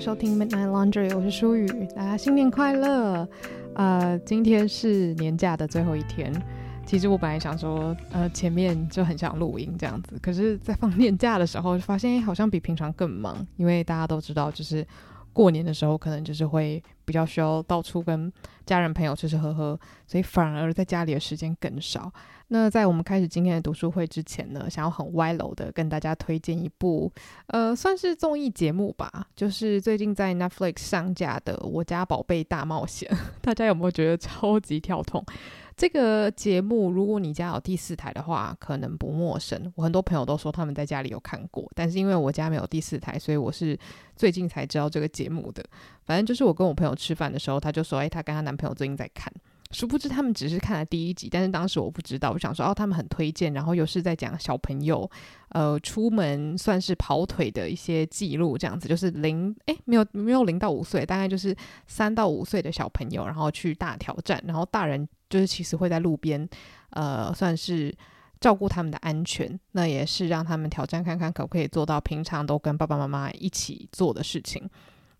收听 Midnight Laundry，我是舒雨，大家新年快乐！呃，今天是年假的最后一天。其实我本来想说，呃，前面就很想录音这样子，可是，在放年假的时候，发现好像比平常更忙，因为大家都知道，就是。过年的时候，可能就是会比较需要到处跟家人朋友吃吃喝喝，所以反而在家里的时间更少。那在我们开始今天的读书会之前呢，想要很歪楼的跟大家推荐一部，呃，算是综艺节目吧，就是最近在 Netflix 上架的《我家宝贝大冒险》。大家有没有觉得超级跳痛？这个节目，如果你家有第四台的话，可能不陌生。我很多朋友都说他们在家里有看过，但是因为我家没有第四台，所以我是最近才知道这个节目的。反正就是我跟我朋友吃饭的时候，他就说：“哎，她跟她男朋友最近在看。”殊不知他们只是看了第一集，但是当时我不知道。我想说：“哦，他们很推荐，然后又是在讲小朋友，呃，出门算是跑腿的一些记录，这样子就是零，哎，没有没有零到五岁，大概就是三到五岁的小朋友，然后去大挑战，然后大人。”就是其实会在路边，呃，算是照顾他们的安全，那也是让他们挑战看看可不可以做到平常都跟爸爸妈妈一起做的事情。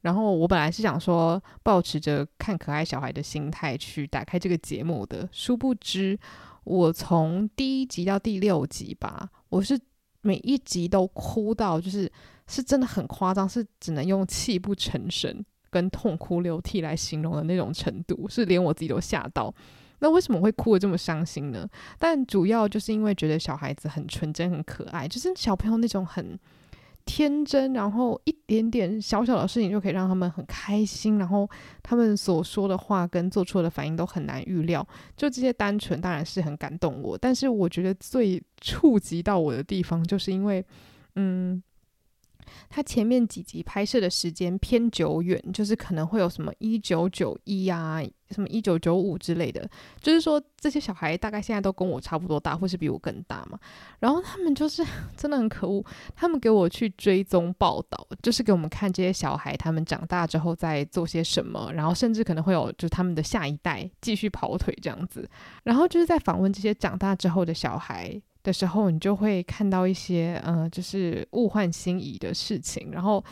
然后我本来是想说，抱持着看可爱小孩的心态去打开这个节目的，殊不知我从第一集到第六集吧，我是每一集都哭到，就是是真的很夸张，是只能用泣不成声跟痛哭流涕来形容的那种程度，是连我自己都吓到。那为什么会哭得这么伤心呢？但主要就是因为觉得小孩子很纯真、很可爱，就是小朋友那种很天真，然后一点点小小的事情就可以让他们很开心，然后他们所说的话跟做出的反应都很难预料。就这些单纯当然是很感动我，但是我觉得最触及到我的地方，就是因为，嗯。他前面几集拍摄的时间偏久远，就是可能会有什么一九九一啊，什么一九九五之类的。就是说这些小孩大概现在都跟我差不多大，或是比我更大嘛。然后他们就是 真的很可恶，他们给我去追踪报道，就是给我们看这些小孩他们长大之后在做些什么，然后甚至可能会有就他们的下一代继续跑腿这样子。然后就是在访问这些长大之后的小孩。的时候，你就会看到一些，嗯、呃，就是物换星移的事情，然后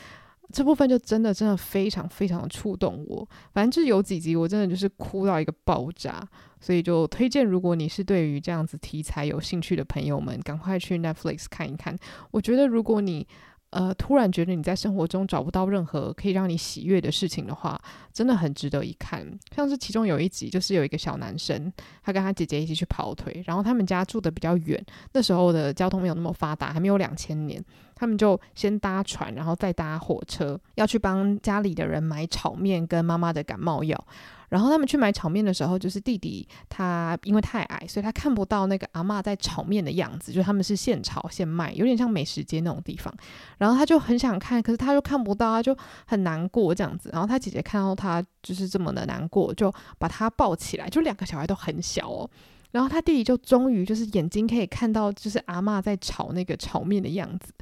这部分就真的真的非常非常的触动我。反正就有几集，我真的就是哭到一个爆炸，所以就推荐，如果你是对于这样子题材有兴趣的朋友们，赶快去 Netflix 看一看。我觉得如果你呃，突然觉得你在生活中找不到任何可以让你喜悦的事情的话，真的很值得一看。像是其中有一集，就是有一个小男生，他跟他姐姐一起去跑腿，然后他们家住得比较远，那时候的交通没有那么发达，还没有两千年，他们就先搭船，然后再搭火车，要去帮家里的人买炒面跟妈妈的感冒药。然后他们去买炒面的时候，就是弟弟他因为太矮，所以他看不到那个阿嬷在炒面的样子，就他们是现炒现卖，有点像美食街那种地方。然后他就很想看，可是他又看不到，他就很难过这样子。然后他姐姐看到他就是这么的难过，就把他抱起来，就两个小孩都很小哦。然后他弟弟就终于就是眼睛可以看到，就是阿嬷在炒那个炒面的样子，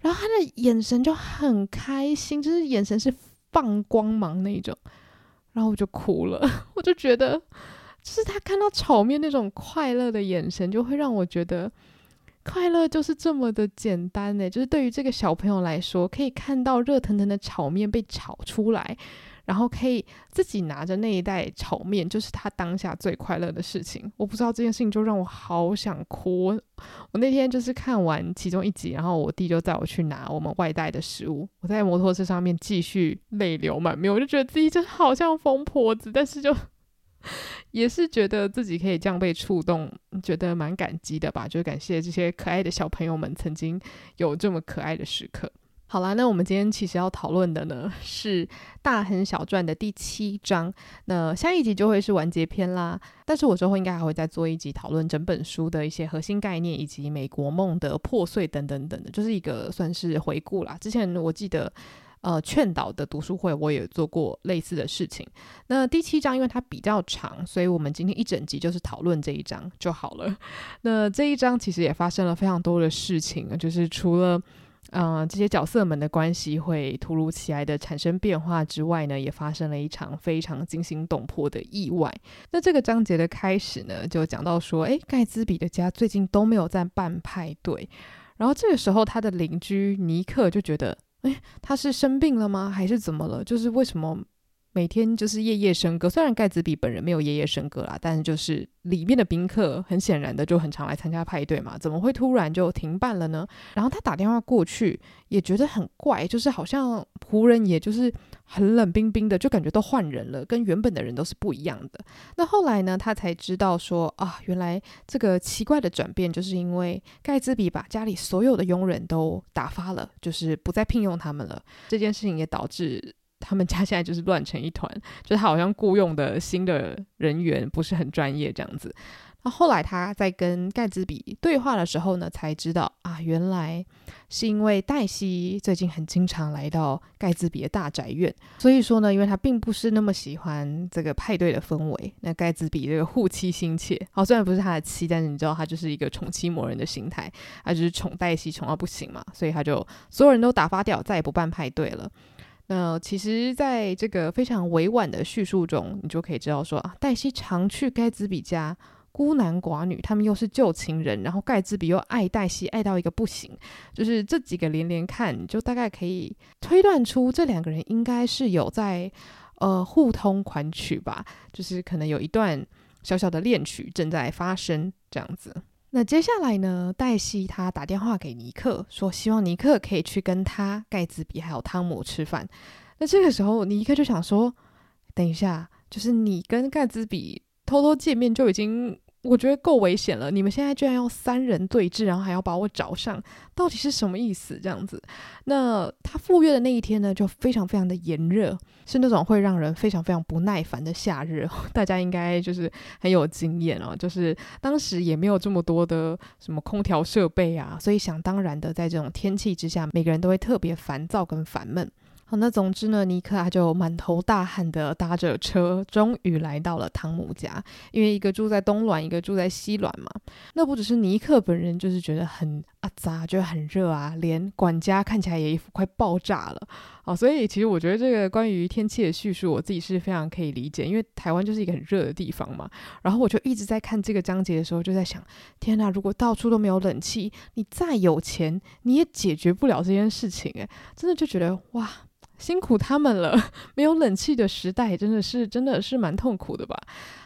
然后他的眼神就很开心，就是眼神是放光芒那种。然后我就哭了，我就觉得，就是他看到炒面那种快乐的眼神，就会让我觉得，快乐就是这么的简单呢。就是对于这个小朋友来说，可以看到热腾腾的炒面被炒出来。然后可以自己拿着那一袋炒面，就是他当下最快乐的事情。我不知道这件事情就让我好想哭。我那天就是看完其中一集，然后我弟就带我去拿我们外带的食物。我在摩托车上面继续泪流满面，我就觉得自己就好像疯婆子，但是就 也是觉得自己可以这样被触动，觉得蛮感激的吧。就感谢这些可爱的小朋友们曾经有这么可爱的时刻。好啦，那我们今天其实要讨论的呢 是《大亨小传》的第七章，那下一集就会是完结篇啦。但是我之后应该还会再做一集讨论整本书的一些核心概念，以及美国梦的破碎等等等的，就是一个算是回顾啦。之前我记得，呃，劝导的读书会我也做过类似的事情。那第七章因为它比较长，所以我们今天一整集就是讨论这一章就好了。那这一章其实也发生了非常多的事情，就是除了、呃，这些角色们的关系会突如其来的产生变化之外呢，也发生了一场非常惊心动魄的意外。那这个章节的开始呢，就讲到说，诶，盖茨比的家最近都没有在办派对，然后这个时候他的邻居尼克就觉得，诶，他是生病了吗？还是怎么了？就是为什么？每天就是夜夜笙歌，虽然盖茨比本人没有夜夜笙歌啦，但是就是里面的宾客很显然的就很常来参加派对嘛，怎么会突然就停办了呢？然后他打电话过去也觉得很怪，就是好像仆人也就是很冷冰冰的，就感觉都换人了，跟原本的人都是不一样的。那后来呢，他才知道说啊，原来这个奇怪的转变就是因为盖茨比把家里所有的佣人都打发了，就是不再聘用他们了。这件事情也导致。他们家现在就是乱成一团，就是他好像雇佣的新的人员不是很专业这样子。那后来他在跟盖茨比对话的时候呢，才知道啊，原来是因为黛西最近很经常来到盖茨比的大宅院，所以说呢，因为他并不是那么喜欢这个派对的氛围。那盖茨比这个护妻心切，好，虽然不是他的妻，但是你知道他就是一个宠妻魔人的心态，他就是宠黛西宠到不行嘛，所以他就所有人都打发掉，再也不办派对了。那其实，在这个非常委婉的叙述中，你就可以知道说啊，黛西常去盖茨比家，孤男寡女，他们又是旧情人，然后盖茨比又爱黛西，爱到一个不行，就是这几个连连看，你就大概可以推断出这两个人应该是有在呃互通款曲吧，就是可能有一段小小的恋曲正在发生这样子。那接下来呢，黛西她打电话给尼克，说希望尼克可以去跟他盖茨比还有汤姆吃饭。那这个时候，尼克就想说，等一下，就是你跟盖茨比偷偷见面就已经。我觉得够危险了，你们现在居然要三人对峙，然后还要把我找上，到底是什么意思？这样子，那他赴约的那一天呢，就非常非常的炎热，是那种会让人非常非常不耐烦的夏日。大家应该就是很有经验哦，就是当时也没有这么多的什么空调设备啊，所以想当然的，在这种天气之下，每个人都会特别烦躁跟烦闷。好，那总之呢，尼克他就满头大汗的搭着车，终于来到了汤姆家。因为一个住在东卵，一个住在西卵嘛。那不只是尼克本人，就是觉得很阿杂，觉得很热啊，连管家看起来也一副快爆炸了。好，所以其实我觉得这个关于天气的叙述，我自己是非常可以理解，因为台湾就是一个很热的地方嘛。然后我就一直在看这个章节的时候，就在想，天哪，如果到处都没有冷气，你再有钱，你也解决不了这件事情。诶，真的就觉得哇。辛苦他们了，没有冷气的时代真的是真的是蛮痛苦的吧。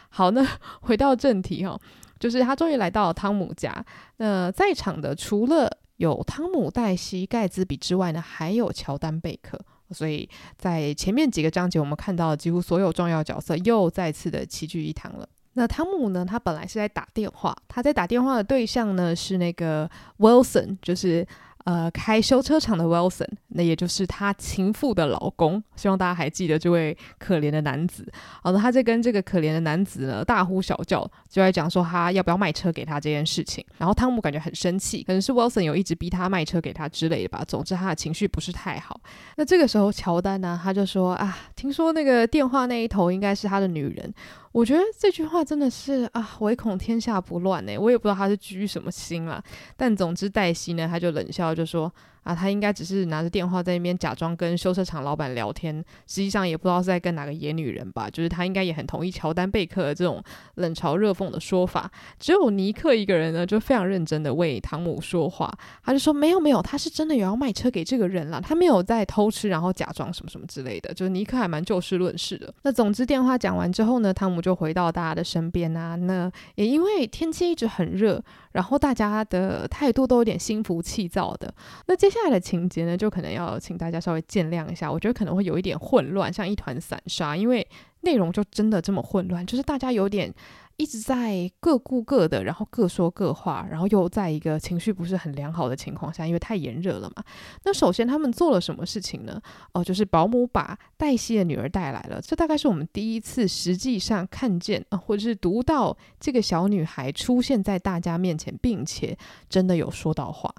好，那回到正题哈，就是他终于来到了汤姆家。那在场的除了有汤姆、黛西、盖茨比之外呢，还有乔丹贝克。所以在前面几个章节，我们看到几乎所有重要角色又再次的齐聚一堂了。那汤姆呢，他本来是在打电话，他在打电话的对象呢是那个 Wilson，就是。呃，开修车厂的 Wilson，那也就是他情妇的老公。希望大家还记得这位可怜的男子。好的，他在跟这个可怜的男子呢大呼小叫，就在讲说他要不要卖车给他这件事情。然后汤姆感觉很生气，可能是 Wilson 有一直逼他卖车给他之类的吧。总之他的情绪不是太好。那这个时候乔丹呢，他就说啊，听说那个电话那一头应该是他的女人。我觉得这句话真的是啊，唯恐天下不乱呢。我也不知道他是居什么心啦。但总之黛西呢，他就冷笑就说。啊，他应该只是拿着电话在那边假装跟修车厂老板聊天，实际上也不知道是在跟哪个野女人吧。就是他应该也很同意乔丹贝克的这种冷嘲热讽的说法。只有尼克一个人呢，就非常认真的为汤姆说话。他就说没有没有，他是真的有要卖车给这个人了，他没有在偷吃，然后假装什么什么之类的。就是尼克还蛮就事论事的。那总之电话讲完之后呢，汤姆就回到大家的身边啊。那也因为天气一直很热。然后大家的态度都有点心浮气躁的。那接下来的情节呢，就可能要请大家稍微见谅一下，我觉得可能会有一点混乱，像一团散沙，因为内容就真的这么混乱，就是大家有点。一直在各顾各的，然后各说各话，然后又在一个情绪不是很良好的情况下，因为太炎热了嘛。那首先他们做了什么事情呢？哦，就是保姆把黛西的女儿带来了。这大概是我们第一次实际上看见啊，或者是读到这个小女孩出现在大家面前，并且真的有说到话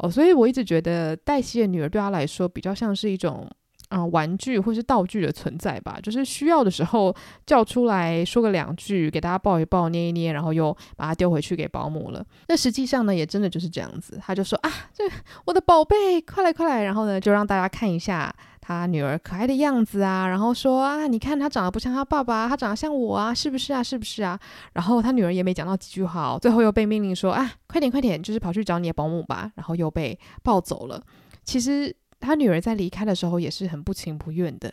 哦。所以我一直觉得黛西的女儿对她来说比较像是一种。啊、玩具或是道具的存在吧，就是需要的时候叫出来说个两句，给大家抱一抱、捏一捏，然后又把它丢回去给保姆了。那实际上呢，也真的就是这样子。他就说啊，这我的宝贝，快来快来，然后呢，就让大家看一下他女儿可爱的样子啊，然后说啊，你看他长得不像他爸爸，他长得像我啊，是不是啊？是不是啊？然后他女儿也没讲到几句话，最后又被命令说啊，快点快点，就是跑去找你的保姆吧，然后又被抱走了。其实。他女儿在离开的时候也是很不情不愿的。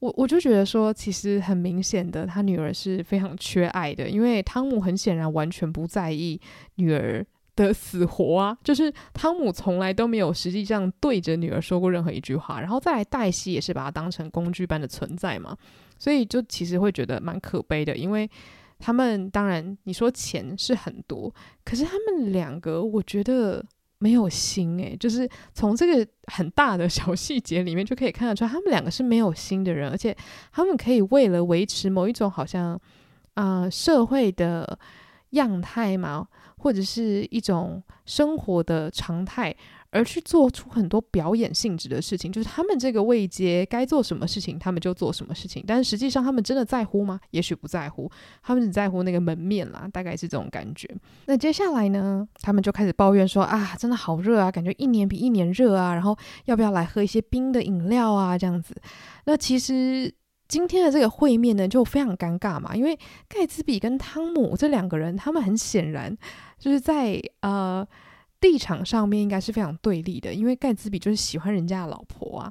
我我就觉得说，其实很明显的，他女儿是非常缺爱的，因为汤姆很显然完全不在意女儿的死活啊，就是汤姆从来都没有实际上对着女儿说过任何一句话，然后再来黛西也是把他当成工具般的存在嘛，所以就其实会觉得蛮可悲的，因为他们当然你说钱是很多，可是他们两个我觉得。没有心诶，就是从这个很大的小细节里面就可以看得出来，他们两个是没有心的人，而且他们可以为了维持某一种好像啊、社会的样态嘛，或者是一种生活的常态。而去做出很多表演性质的事情，就是他们这个位阶该做什么事情，他们就做什么事情。但是实际上，他们真的在乎吗？也许不在乎，他们只在乎那个门面啦，大概是这种感觉。那接下来呢，他们就开始抱怨说啊，真的好热啊，感觉一年比一年热啊。然后要不要来喝一些冰的饮料啊？这样子。那其实今天的这个会面呢，就非常尴尬嘛，因为盖茨比跟汤姆这两个人，他们很显然就是在呃。立场上面应该是非常对立的，因为盖茨比就是喜欢人家的老婆啊。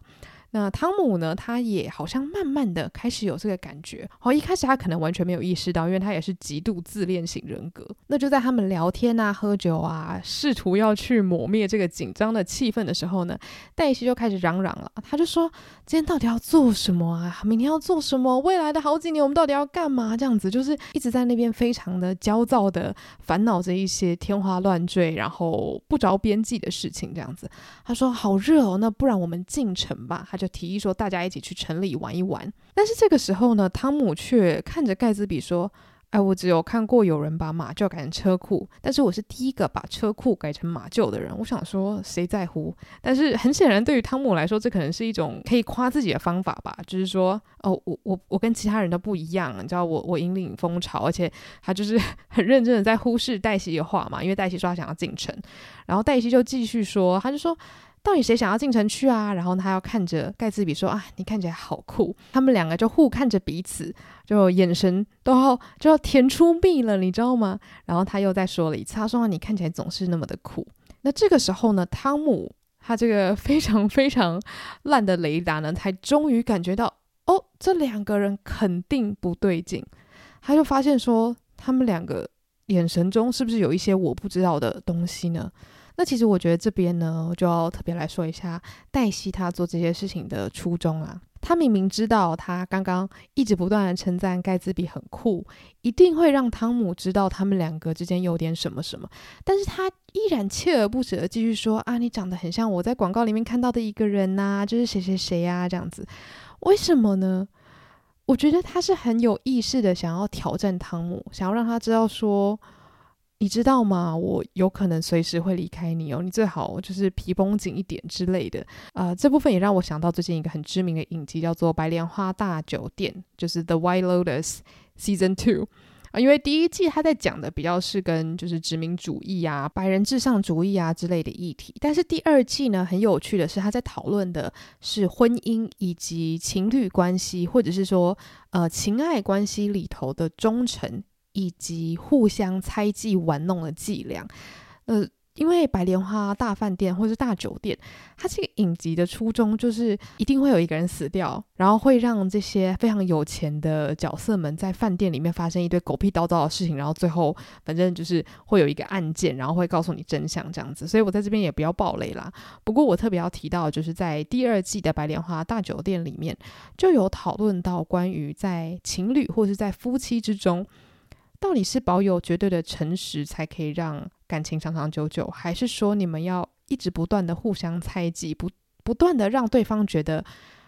那汤姆呢？他也好像慢慢的开始有这个感觉。好，一开始他可能完全没有意识到，因为他也是极度自恋型人格。那就在他们聊天啊、喝酒啊，试图要去抹灭这个紧张的气氛的时候呢，黛西就开始嚷嚷了。他就说：“今天到底要做什么啊？明天要做什么？未来的好几年我们到底要干嘛？”这样子就是一直在那边非常的焦躁的烦恼着一些天花乱坠，然后不着边际的事情。这样子，他说：“好热哦，那不然我们进城吧。”就提议说，大家一起去城里玩一玩。但是这个时候呢，汤姆却看着盖茨比说：“哎，我只有看过有人把马厩改成车库，但是我是第一个把车库改成马厩的人。”我想说，谁在乎？但是很显然，对于汤姆来说，这可能是一种可以夸自己的方法吧。就是说，哦，我我我跟其他人都不一样，你知道，我我引领风潮，而且他就是 很认真的在忽视黛西的话嘛，因为黛西说他想要进城，然后黛西就继续说，他就说。到底谁想要进城去啊？然后他要看着盖茨比说：“啊，你看起来好酷。”他们两个就互看着彼此，就眼神都要就要甜出蜜了，你知道吗？然后他又再说了一次：“他说你看起来总是那么的酷。”那这个时候呢，汤姆他这个非常非常烂的雷达呢，才终于感觉到哦，这两个人肯定不对劲。他就发现说，他们两个眼神中是不是有一些我不知道的东西呢？那其实我觉得这边呢，就要特别来说一下黛西她做这些事情的初衷啊。她明明知道，她刚刚一直不断的称赞盖茨比很酷，一定会让汤姆知道他们两个之间有点什么什么，但是她依然锲而不舍的继续说啊，你长得很像我在广告里面看到的一个人呐、就是谁谁谁呀，这样子。为什么呢？我觉得他是很有意识的想要挑战汤姆，想要让他知道说。你知道吗？我有可能随时会离开你哦，你最好就是皮绷紧一点之类的。呃，这部分也让我想到最近一个很知名的影集，叫做《白莲花大酒店》，就是《The White Lotus Season Two》啊。因为第一季他在讲的比较是跟就是殖民主义啊、白人至上主义啊之类的议题，但是第二季呢，很有趣的是他在讨论的是婚姻以及情侣关系，或者是说呃情爱关系里头的忠诚。以及互相猜忌玩弄的伎俩，呃，因为白莲花大饭店或是大酒店，它这个影集的初衷就是一定会有一个人死掉，然后会让这些非常有钱的角色们在饭店里面发生一堆狗屁叨叨的事情，然后最后反正就是会有一个案件，然后会告诉你真相这样子。所以我在这边也不要爆雷啦。不过我特别要提到，就是在第二季的白莲花大酒店里面，就有讨论到关于在情侣或是在夫妻之中。到底是保有绝对的诚实才可以让感情长长久久，还是说你们要一直不断的互相猜忌，不不断的让对方觉得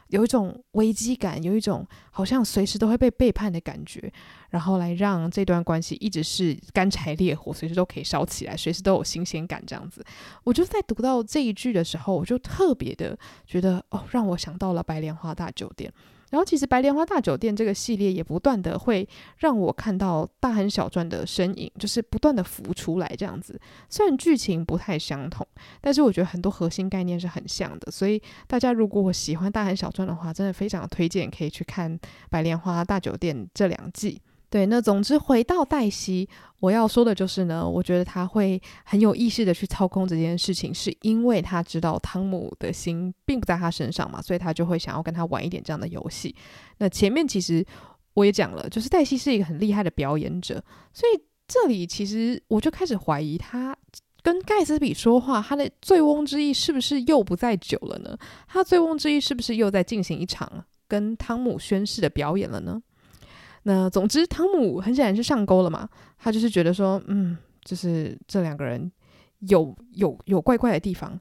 有一种危机感，有一种好像随时都会被背叛的感觉，然后来让这段关系一直是干柴烈火，随时都可以烧起来，随时都有新鲜感这样子。我就在读到这一句的时候，我就特别的觉得哦，让我想到了白莲花大酒店。然后，其实《白莲花大酒店》这个系列也不断的会让我看到大亨小传的身影，就是不断的浮出来这样子。虽然剧情不太相同，但是我觉得很多核心概念是很像的。所以大家如果喜欢大亨小传的话，真的非常推荐可以去看《白莲花大酒店》这两季。对，那总之回到黛西，我要说的就是呢，我觉得他会很有意识的去操控这件事情，是因为他知道汤姆的心并不在他身上嘛，所以他就会想要跟他玩一点这样的游戏。那前面其实我也讲了，就是黛西是一个很厉害的表演者，所以这里其实我就开始怀疑他跟盖茨比说话，他的醉翁之意是不是又不在酒了呢？他醉翁之意是不是又在进行一场跟汤姆宣誓的表演了呢？那总之，汤姆很显然是上钩了嘛，他就是觉得说，嗯，就是这两个人有有有怪怪的地方，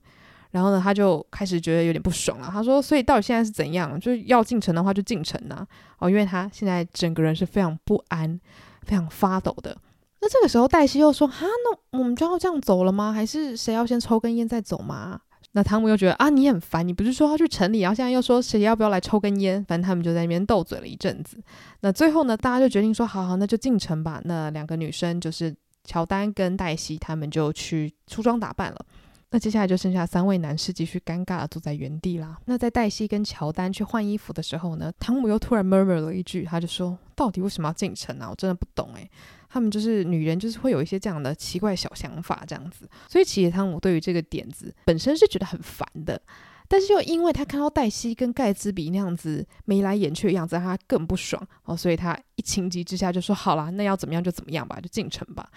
然后呢，他就开始觉得有点不爽了。他说，所以到底现在是怎样？就是要进城的话就进城呐，哦，因为他现在整个人是非常不安、非常发抖的。那这个时候，黛西又说，哈，那我们就要这样走了吗？还是谁要先抽根烟再走吗？那汤姆又觉得啊，你很烦，你不是说要去城里，然后现在又说谁要不要来抽根烟？反正他们就在那边斗嘴了一阵子。那最后呢，大家就决定说，好好，那就进城吧。那两个女生就是乔丹跟黛西，他们就去梳妆打扮了。那接下来就剩下三位男士继续尴尬的坐在原地啦。那在黛西跟乔丹去换衣服的时候呢，汤姆又突然 murmur 了一句，他就说：“到底为什么要进城啊？我真的不懂诶。”他们就是女人，就是会有一些这样的奇怪小想法，这样子。所以其实汤姆对于这个点子本身是觉得很烦的，但是又因为他看到黛西跟盖茨比那样子眉来眼去的样子，他更不爽哦，所以他一情急之下就说：“好啦，那要怎么样就怎么样吧，就进城吧。”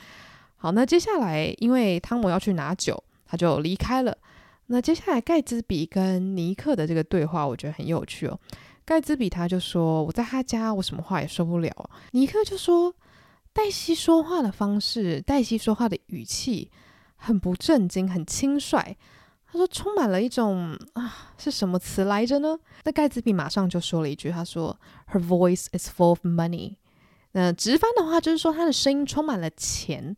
好，那接下来因为汤姆要去拿酒，他就离开了。那接下来盖茨比跟尼克的这个对话，我觉得很有趣哦。盖茨比他就说：“我在他家，我什么话也说不了。”尼克就说。黛西说话的方式，黛西说话的语气很不正经，很轻率。他说充满了一种啊，是什么词来着呢？那盖茨比马上就说了一句，他说：“Her voice is full of money。”那直翻的话就是说他的声音充满了钱。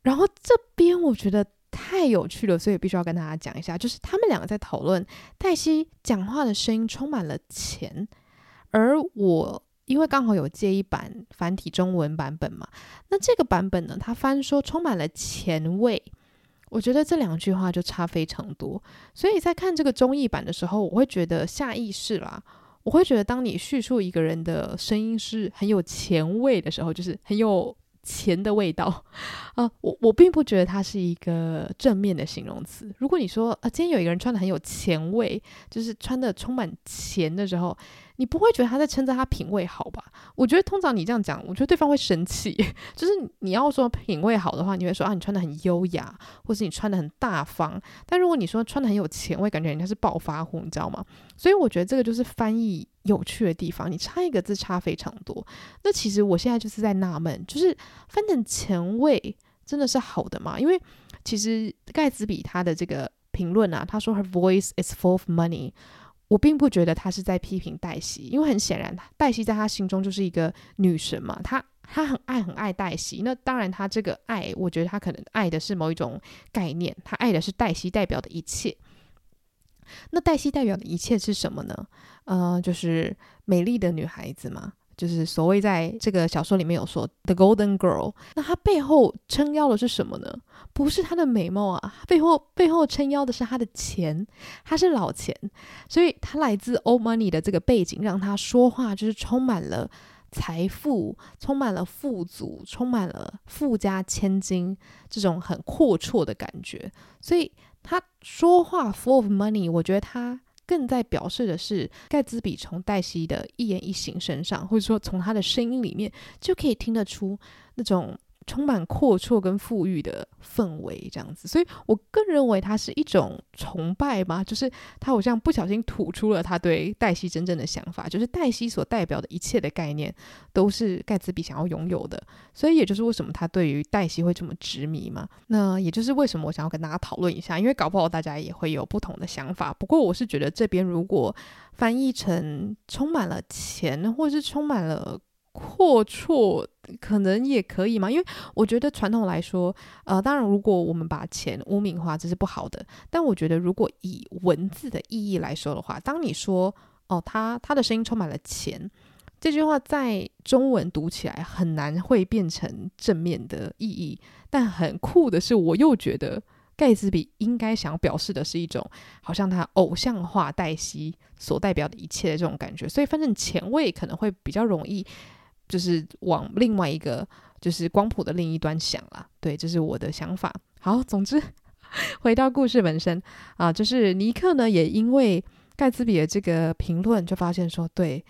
然后这边我觉得太有趣了，所以必须要跟大家讲一下，就是他们两个在讨论黛西讲话的声音充满了钱，而我。因为刚好有借一版繁体中文版本嘛，那这个版本呢，它翻说充满了前卫，我觉得这两句话就差非常多。所以在看这个中译版的时候，我会觉得下意识啦，我会觉得当你叙述一个人的声音是很有前卫的时候，就是很有钱的味道啊。我我并不觉得它是一个正面的形容词。如果你说啊，今天有一个人穿得很有钱味，就是穿得充满钱的时候。你不会觉得他在称赞他品味好吧？我觉得通常你这样讲，我觉得对方会生气。就是你要说品味好的话，你会说啊，你穿得很优雅，或是你穿得很大方。但如果你说穿得很有钱，我会感觉人家是暴发户，你知道吗？所以我觉得这个就是翻译有趣的地方，你差一个字差非常多。那其实我现在就是在纳闷，就是翻成钱味真的是好的吗？因为其实盖茨比他的这个评论啊，他说 Her voice is full of money。我并不觉得他是在批评黛西，因为很显然，黛西在他心中就是一个女神嘛，他他很爱很爱黛西。那当然，他这个爱，我觉得他可能爱的是某一种概念，他爱的是黛西代表的一切。那黛西代表的一切是什么呢？呃，就是美丽的女孩子嘛。就是所谓在这个小说里面有说 The Golden Girl，那她背后撑腰的是什么呢？不是她的美貌啊，背后背后撑腰的是她的钱，她是老钱，所以她来自 Old Money 的这个背景，让她说话就是充满了财富，充满了富足，充满了富家千金这种很阔绰的感觉，所以她说话 full of money，我觉得她。更在表示的是，盖茨比从黛西的一言一行身上，或者说从他的声音里面，就可以听得出那种。充满阔绰跟富裕的氛围，这样子，所以我更认为它是一种崇拜嘛，就是他好像不小心吐出了他对黛西真正的想法，就是黛西所代表的一切的概念都是盖茨比想要拥有的，所以也就是为什么他对于黛西会这么执迷嘛。那也就是为什么我想要跟大家讨论一下，因为搞不好大家也会有不同的想法。不过我是觉得这边如果翻译成充满了钱，或是充满了。阔绰可能也可以嘛，因为我觉得传统来说，呃，当然如果我们把钱污名化，这是不好的。但我觉得如果以文字的意义来说的话，当你说哦，他他的声音充满了钱，这句话在中文读起来很难会变成正面的意义。但很酷的是，我又觉得盖茨比应该想表示的是一种好像他偶像化黛西所代表的一切的这种感觉，所以反正前卫可能会比较容易。就是往另外一个就是光谱的另一端想啦。对，这是我的想法。好，总之 回到故事本身啊，就是尼克呢也因为盖茨比的这个评论，就发现说，对。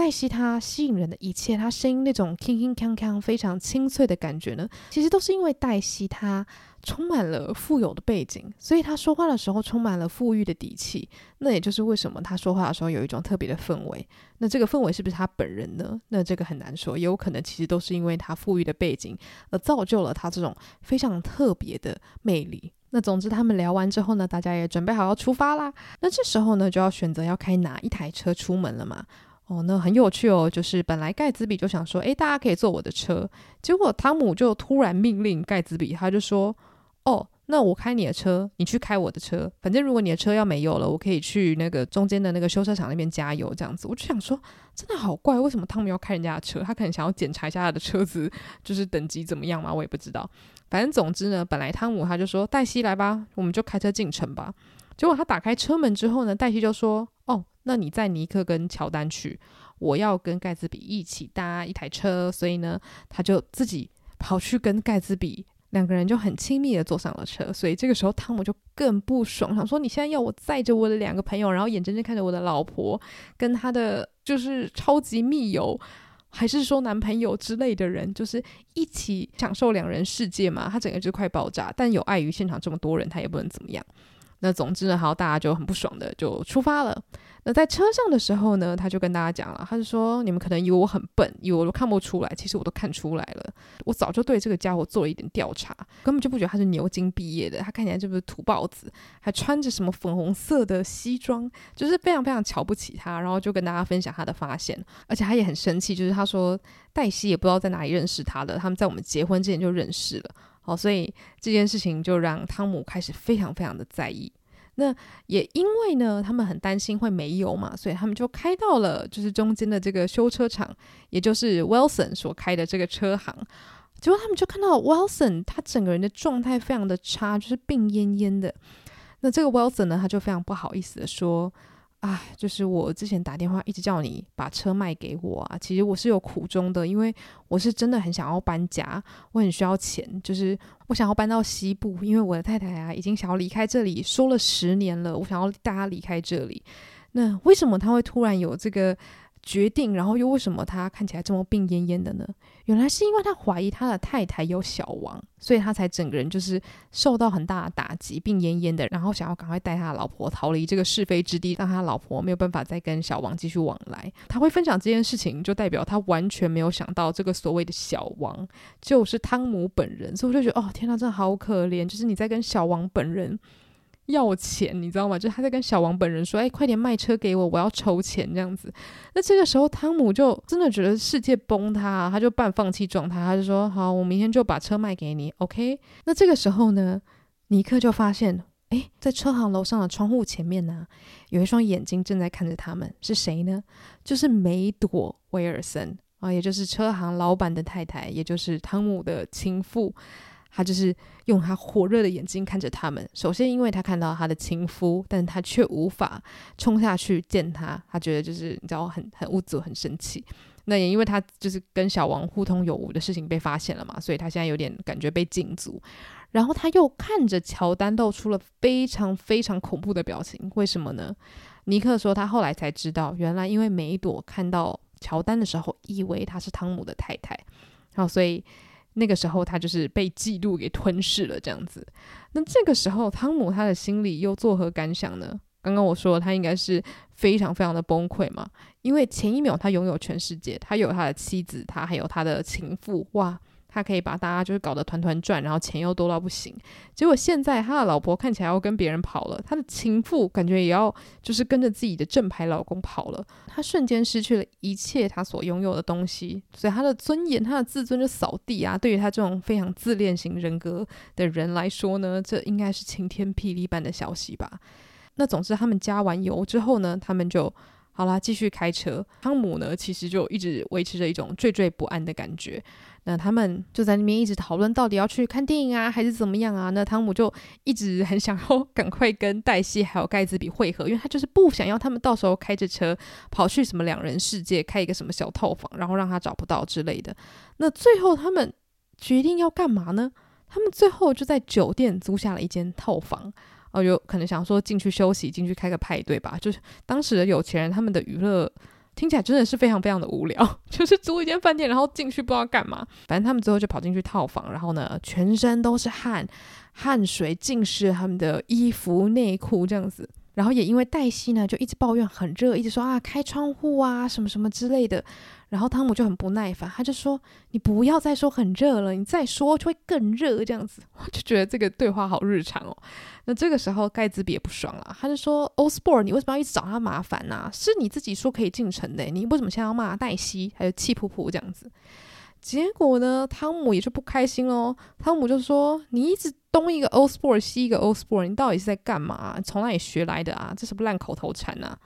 黛西她吸引人的一切，她声音那种铿铿锵锵、非常清脆的感觉呢，其实都是因为黛西她充满了富有的背景，所以她说话的时候充满了富裕的底气。那也就是为什么她说话的时候有一种特别的氛围。那这个氛围是不是她本人呢？那这个很难说，也有可能其实都是因为她富裕的背景而造就了她这种非常特别的魅力。那总之他们聊完之后呢，大家也准备好要出发啦。那这时候呢，就要选择要开哪一台车出门了嘛。哦，那很有趣哦，就是本来盖茨比就想说，诶，大家可以坐我的车，结果汤姆就突然命令盖茨比，他就说，哦，那我开你的车，你去开我的车，反正如果你的车要没油了，我可以去那个中间的那个修车厂那边加油，这样子。我就想说，真的好怪，为什么汤姆要开人家的车？他可能想要检查一下他的车子就是等级怎么样嘛，我也不知道。反正总之呢，本来汤姆他就说，黛西来吧，我们就开车进城吧。结果他打开车门之后呢，黛西就说，那你在尼克跟乔丹去，我要跟盖茨比一起搭一台车，所以呢，他就自己跑去跟盖茨比两个人就很亲密的坐上了车。所以这个时候汤姆就更不爽，想说你现在要我载着我的两个朋友，然后眼睁睁看着我的老婆跟他的就是超级密友，还是说男朋友之类的人，就是一起享受两人世界嘛？他整个就快爆炸，但有碍于现场这么多人，他也不能怎么样。那总之呢，好，大家就很不爽的就出发了。那在车上的时候呢，他就跟大家讲了，他就说：“你们可能以为我很笨，以为我都看不出来，其实我都看出来了。我早就对这个家伙做了一点调查，根本就不觉得他是牛津毕业的。他看起来就是土包子，还穿着什么粉红色的西装，就是非常非常瞧不起他。然后就跟大家分享他的发现，而且他也很生气，就是他说黛西也不知道在哪里认识他的，他们在我们结婚之前就认识了。好，所以这件事情就让汤姆开始非常非常的在意。”那也因为呢，他们很担心会没油嘛，所以他们就开到了就是中间的这个修车厂，也就是 Wilson 所开的这个车行。结果他们就看到 Wilson 他整个人的状态非常的差，就是病恹恹的。那这个 Wilson 呢，他就非常不好意思的说。啊，就是我之前打电话一直叫你把车卖给我啊，其实我是有苦衷的，因为我是真的很想要搬家，我很需要钱，就是我想要搬到西部，因为我的太太啊已经想要离开这里，说了十年了，我想要大家离开这里。那为什么他会突然有这个？决定，然后又为什么他看起来这么病恹恹的呢？原来是因为他怀疑他的太太有小王，所以他才整个人就是受到很大的打击，病恹恹的，然后想要赶快带他老婆逃离这个是非之地，让他老婆没有办法再跟小王继续往来。他会分享这件事情，就代表他完全没有想到这个所谓的小王就是汤姆本人，所以我就觉得哦，天哪，真的好可怜，就是你在跟小王本人。要钱，你知道吗？就是他在跟小王本人说：“哎，快点卖车给我，我要筹钱。”这样子。那这个时候，汤姆就真的觉得世界崩塌，他就半放弃状态，他就说：“好，我明天就把车卖给你，OK？” 那这个时候呢，尼克就发现，哎，在车行楼上的窗户前面呢，有一双眼睛正在看着他们，是谁呢？就是梅朵威尔森啊，也就是车行老板的太太，也就是汤姆的情妇。他就是用他火热的眼睛看着他们。首先，因为他看到他的情夫，但他却无法冲下去见他。他觉得就是你知道很很无助，很生气。那也因为他就是跟小王互通有无的事情被发现了嘛，所以他现在有点感觉被禁足。然后他又看着乔丹，露出了非常非常恐怖的表情。为什么呢？尼克说他后来才知道，原来因为梅朵看到乔丹的时候，以为他是汤姆的太太，然后所以。那个时候，他就是被嫉妒给吞噬了，这样子。那这个时候，汤姆他的心里又作何感想呢？刚刚我说他应该是非常非常的崩溃嘛，因为前一秒他拥有全世界，他有他的妻子，他还有他的情妇，哇！他可以把大家就是搞得团团转，然后钱又多到不行。结果现在他的老婆看起来要跟别人跑了，他的情妇感觉也要就是跟着自己的正牌老公跑了。他瞬间失去了一切他所拥有的东西，所以他的尊严、他的自尊就扫地啊！对于他这种非常自恋型人格的人来说呢，这应该是晴天霹雳般的消息吧。那总之，他们加完油之后呢，他们就。好啦，继续开车。汤姆呢，其实就一直维持着一种惴惴不安的感觉。那他们就在那边一直讨论到底要去看电影啊，还是怎么样啊？那汤姆就一直很想要 赶快跟黛西还有盖茨比会合，因为他就是不想要他们到时候开着车跑去什么两人世界开一个什么小套房，然后让他找不到之类的。那最后他们决定要干嘛呢？他们最后就在酒店租下了一间套房。哦，有可能想说进去休息，进去开个派对吧。就是当时的有钱人，他们的娱乐听起来真的是非常非常的无聊，就是租一间饭店，然后进去不知道干嘛。反正他们最后就跑进去套房，然后呢，全身都是汗，汗水浸湿他们的衣服内裤这样子。然后也因为黛西呢，就一直抱怨很热，一直说啊，开窗户啊，什么什么之类的。然后汤姆就很不耐烦，他就说：“你不要再说很热了，你再说就会更热。”这样子，我就觉得这个对话好日常哦。那这个时候盖茨比也不爽了，他就说：“Osborne，你为什么要一直找他麻烦呢、啊？是你自己说可以进城的，你为什么现在要骂黛西，还有气噗噗这样子？”结果呢，汤姆也就不开心喽。汤姆就说：“你一直东一个 Osborne，西一个 Osborne，你到底是在干嘛？从哪里学来的啊？这是不烂口头禅啊？”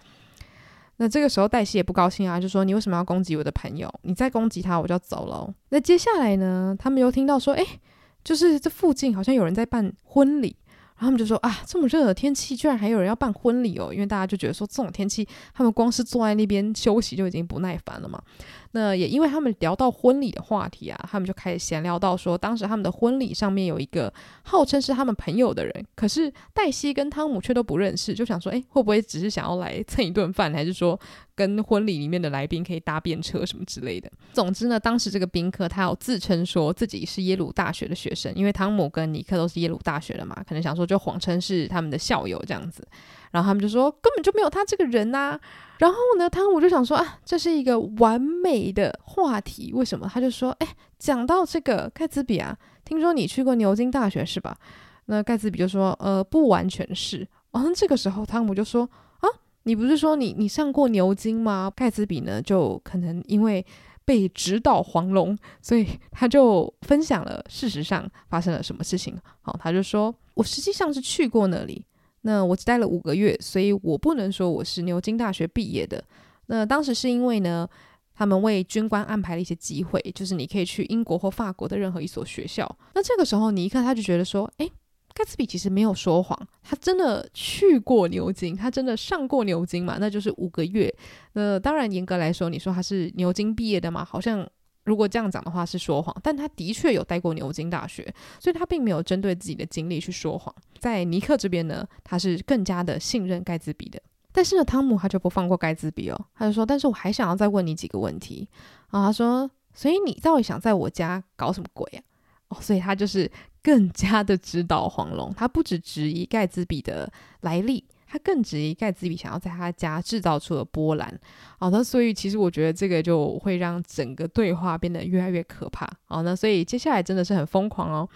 那这个时候，黛西也不高兴啊，就说：“你为什么要攻击我的朋友？你再攻击他，我就要走了。”那接下来呢，他们又听到说：“诶，就是这附近好像有人在办婚礼。”然后他们就说：“啊，这么热的天气，居然还有人要办婚礼哦！”因为大家就觉得说，这种天气，他们光是坐在那边休息就已经不耐烦了嘛。那也因为他们聊到婚礼的话题啊，他们就开始闲聊到说，当时他们的婚礼上面有一个号称是他们朋友的人，可是黛西跟汤姆却都不认识，就想说，诶，会不会只是想要来蹭一顿饭，还是说跟婚礼里面的来宾可以搭便车什么之类的？总之呢，当时这个宾客他有自称说自己是耶鲁大学的学生，因为汤姆跟尼克都是耶鲁大学的嘛，可能想说就谎称是他们的校友这样子。然后他们就说根本就没有他这个人呐、然后呢，汤姆就想说啊，这是一个完美的话题。为什么？他就说，哎，讲到这个盖茨比啊，听说你去过牛津大学是吧？那盖茨比就说，呃，不完全是。然后这个时候汤姆就说，啊，你不是说你你上过牛津吗？盖茨比呢，就可能因为被直捣黄龙，所以他就分享了事实上发生了什么事情。好，他就说我实际上是去过那里。那我只待了五个月，所以我不能说我是牛津大学毕业的。那当时是因为呢，他们为军官安排了一些机会，就是你可以去英国或法国的任何一所学校。那这个时候，尼克他就觉得说，诶，盖茨比其实没有说谎，他真的去过牛津，他真的上过牛津嘛？那就是五个月。那当然，严格来说，你说他是牛津毕业的嘛？好像。如果这样讲的话是说谎，但他的确有待过牛津大学，所以他并没有针对自己的经历去说谎。在尼克这边呢，他是更加的信任盖茨比的。但是呢，汤姆他就不放过盖茨比哦，他就说：“但是我还想要再问你几个问题。”然后他说：“所以你到底想在我家搞什么鬼啊？”哦，所以他就是更加的直捣黄龙，他不只质疑盖茨比的来历。他更质疑盖茨比想要在他家制造出了波澜，好，那所以其实我觉得这个就会让整个对话变得越来越可怕，好，那所以接下来真的是很疯狂哦。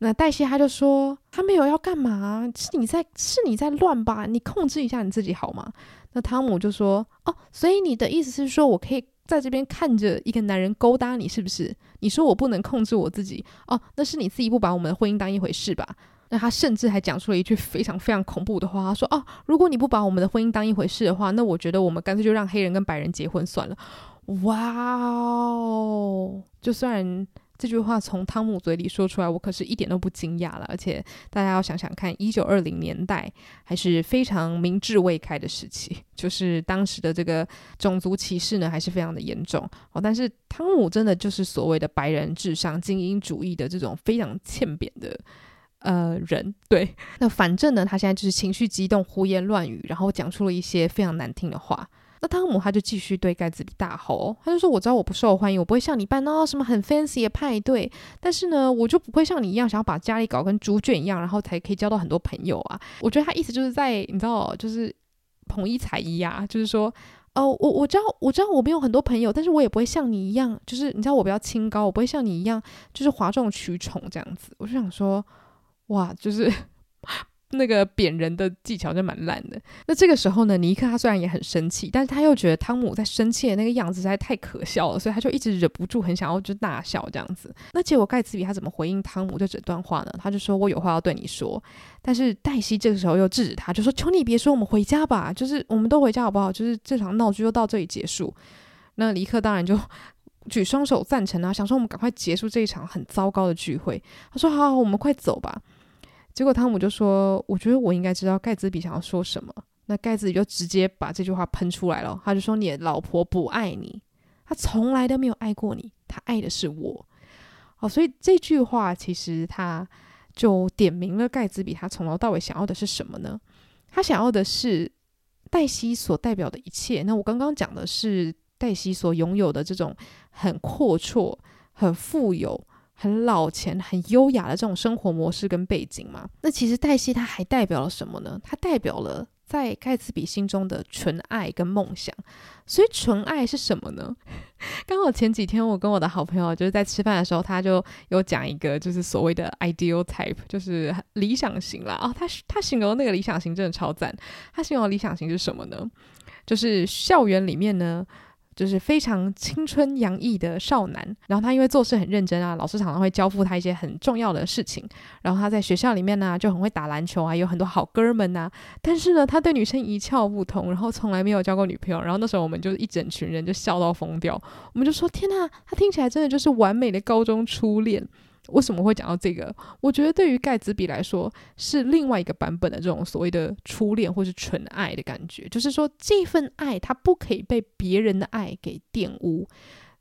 那黛西他就说他没有要干嘛，是你在是你在乱吧？你控制一下你自己好吗？那汤姆就说哦，所以你的意思是说我可以在这边看着一个男人勾搭你，是不是？你说我不能控制我自己哦，那是你自己不把我们的婚姻当一回事吧？那他甚至还讲出了一句非常非常恐怖的话，他说：“哦，如果你不把我们的婚姻当一回事的话，那我觉得我们干脆就让黑人跟白人结婚算了。”哇哦！就虽然这句话从汤姆嘴里说出来，我可是一点都不惊讶了。而且大家要想想看，一九二零年代还是非常明智未开的时期，就是当时的这个种族歧视呢，还是非常的严重。哦，但是汤姆真的就是所谓的白人至上、精英主义的这种非常欠扁的。呃，人对，那反正呢，他现在就是情绪激动，胡言乱语，然后讲出了一些非常难听的话。那汤姆他就继续对盖茨比大吼，他就说：“我知道我不受欢迎，我不会像你办那什么很 fancy 的派对，但是呢，我就不会像你一样想要把家里搞跟猪圈一样，然后才可以交到很多朋友啊。”我觉得他意思就是在你知道，就是捧一踩一啊，就是说，哦，我我知道我知道我没有很多朋友，但是我也不会像你一样，就是你知道我比较清高，我不会像你一样，就是哗众取宠这样子。我就想说。哇，就是 那个贬人的技巧就蛮烂的。那这个时候呢，尼克他虽然也很生气，但是他又觉得汤姆在生气的那个样子实在太可笑了，所以他就一直忍不住很想要就大笑这样子。那结果盖茨比他怎么回应汤姆这整段话呢？他就说：“我有话要对你说。”但是黛西这个时候又制止他，就说：“求你别说，我们回家吧，就是我们都回家好不好？就是这场闹剧就到这里结束。”那尼克当然就。举双手赞成啊，想说我们赶快结束这一场很糟糕的聚会。他说：“好好，我们快走吧。”结果汤姆就说：“我觉得我应该知道盖茨比想要说什么。”那盖茨比就直接把这句话喷出来了，他就说：“你的老婆不爱你，他从来都没有爱过你，他爱的是我。”哦，所以这句话其实他就点明了盖茨比他从头到尾想要的是什么呢？他想要的是黛西所代表的一切。那我刚刚讲的是黛西所拥有的这种很阔绰、很富有。很老钱、很优雅的这种生活模式跟背景嘛，那其实黛西她还代表了什么呢？她代表了在盖茨比心中的纯爱跟梦想。所以纯爱是什么呢？刚好前几天我跟我的好朋友就是在吃饭的时候，他就有讲一个就是所谓的 ideal type，就是理想型啦。哦，他他形容那个理想型真的超赞。他形容理想型是什么呢？就是校园里面呢。就是非常青春洋溢的少男，然后他因为做事很认真啊，老师常常会交付他一些很重要的事情，然后他在学校里面呢、就很会打篮球啊，有很多好哥们呐、但是呢他对女生一窍不通，然后从来没有交过女朋友，然后那时候我们就一整群人就笑到疯掉，我们就说天呐，他听起来真的就是完美的高中初恋。为什么会讲到这个？我觉得对于盖茨比来说，是另外一个版本的这种所谓的初恋或是纯爱的感觉。就是说，这份爱它不可以被别人的爱给玷污。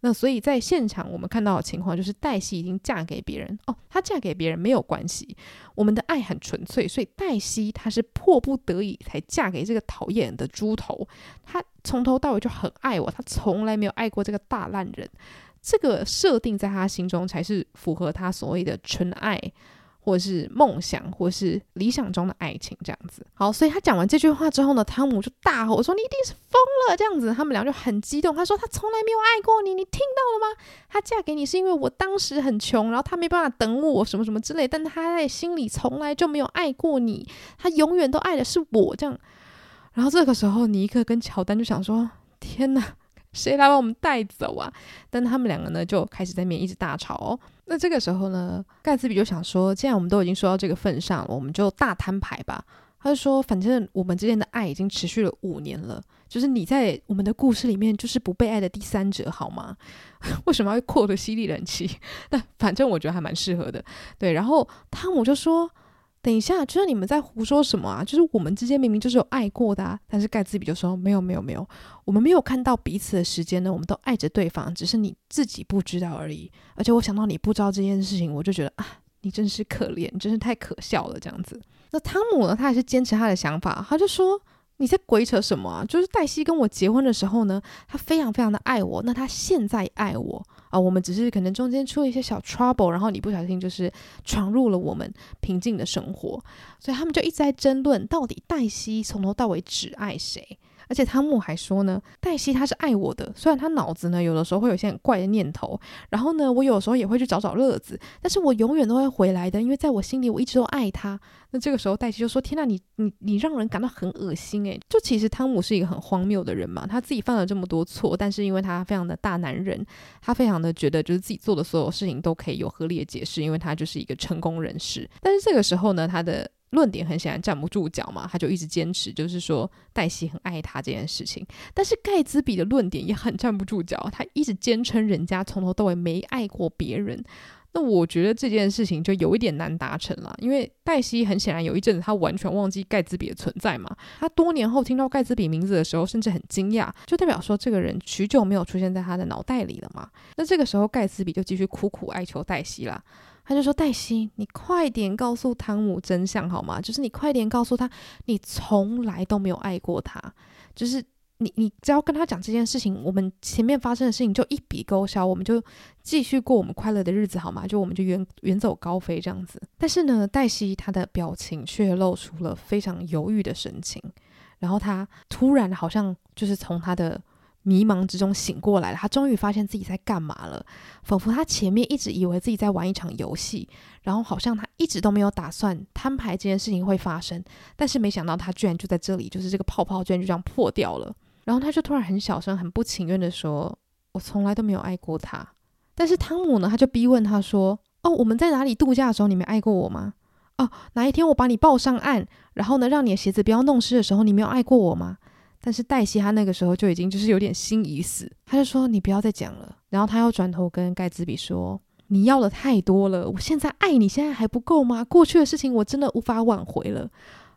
那所以在现场我们看到的情况就是，黛西已经嫁给别人哦，她嫁给别人没有关系。我们的爱很纯粹，所以黛西她是迫不得已才嫁给这个讨厌的猪头。她从头到尾就很爱我，她从来没有爱过这个大烂人。这个设定在他心中才是符合他所谓的纯爱，或者是梦想，或是理想中的爱情这样子。好，所以他讲完这句话之后呢，汤姆就大吼说：“你一定是疯了！”这样子，他们俩就很激动。他说：“他从来没有爱过你，你听到了吗？他嫁给你是因为我当时很穷，然后他没办法等我，什么什么之类。但他在心里从来就没有爱过你，他永远都爱的是我。这样。然后这个时候，尼克跟乔丹就想说：天哪！”谁来把我们带走啊？但他们两个呢，就开始在面一直大吵哦。那这个时候呢，盖茨比就想说，既然我们都已经说到这个份上了，我们就大摊牌吧。他就说，反正我们之间的爱已经持续了五年了，就是你在我们的故事里面就是不被爱的第三者，好吗？为什么要扩的吸力人气？那反正我觉得还蛮适合的。对，然后汤姆就说。等一下，就是你们在胡说什么啊？就是我们之间明明就是有爱过的啊！但是盖茨比就说没有没有没有，我们没有看到彼此的时间呢，我们都爱着对方，只是你自己不知道而已。而且我想到你不知道这件事情，我就觉得啊，你真是可怜，真是太可笑了这样子。那汤姆呢，他还是坚持他的想法，他就说。你在鬼扯什么啊？就是黛西跟我结婚的时候呢，他非常非常的爱我。那他现在爱我啊，我们只是可能中间出了一些小 trouble，然后你不小心就是闯入了我们平静的生活，所以他们就一直在争论，到底黛西从头到尾只爱谁。而且汤姆还说呢，黛西她是爱我的，虽然她脑子呢有的时候会有些很怪的念头，然后呢，我有时候也会去找找乐子，但是我永远都会回来的，因为在我心里我一直都爱她。那这个时候黛西就说：“天哪，你你你让人感到很恶心诶。”就其实汤姆是一个很荒谬的人嘛，他自己犯了这么多错，但是因为他非常的大男人，他非常的觉得就是自己做的所有事情都可以有合理的解释，因为他就是一个成功人士。但是这个时候呢，他的。论点很显然站不住脚嘛，他就一直坚持，就是说黛西很爱他这件事情。但是盖茨比的论点也很站不住脚，他一直坚称人家从头到尾没爱过别人。那我觉得这件事情就有一点难达成了，因为黛西很显然有一阵子他完全忘记盖茨比的存在嘛。他多年后听到盖茨比名字的时候，甚至很惊讶，就代表说这个人许久没有出现在他的脑袋里了嘛。那这个时候盖茨比就继续苦苦哀求黛西啦。他就说：“黛西，你快点告诉汤姆真相好吗？就是你快点告诉他，你从来都没有爱过他。就是你，你只要跟他讲这件事情，我们前面发生的事情就一笔勾销，我们就继续过我们快乐的日子好吗？就我们就远远走高飞这样子。但是呢，黛西她的表情却露出了非常犹豫的神情，然后她突然好像就是从她的。”迷茫之中醒过来了，他终于发现自己在干嘛了，仿佛他前面一直以为自己在玩一场游戏，然后好像他一直都没有打算摊牌这件事情会发生，但是没想到他居然就在这里，就是这个泡泡居然就这样破掉了，然后他就突然很小声、很不情愿地说：“我从来都没有爱过他。”但是汤姆呢，他就逼问他说：“哦，我们在哪里度假的时候，你没爱过我吗？哦，哪一天我把你抱上岸，然后呢，让你的鞋子不要弄湿的时候，你没有爱过我吗？”但是黛西她那个时候就已经就是有点心已死，她就说：“你不要再讲了。”然后她又转头跟盖茨比说：“你要的太多了，我现在爱你现在还不够吗？过去的事情我真的无法挽回了。”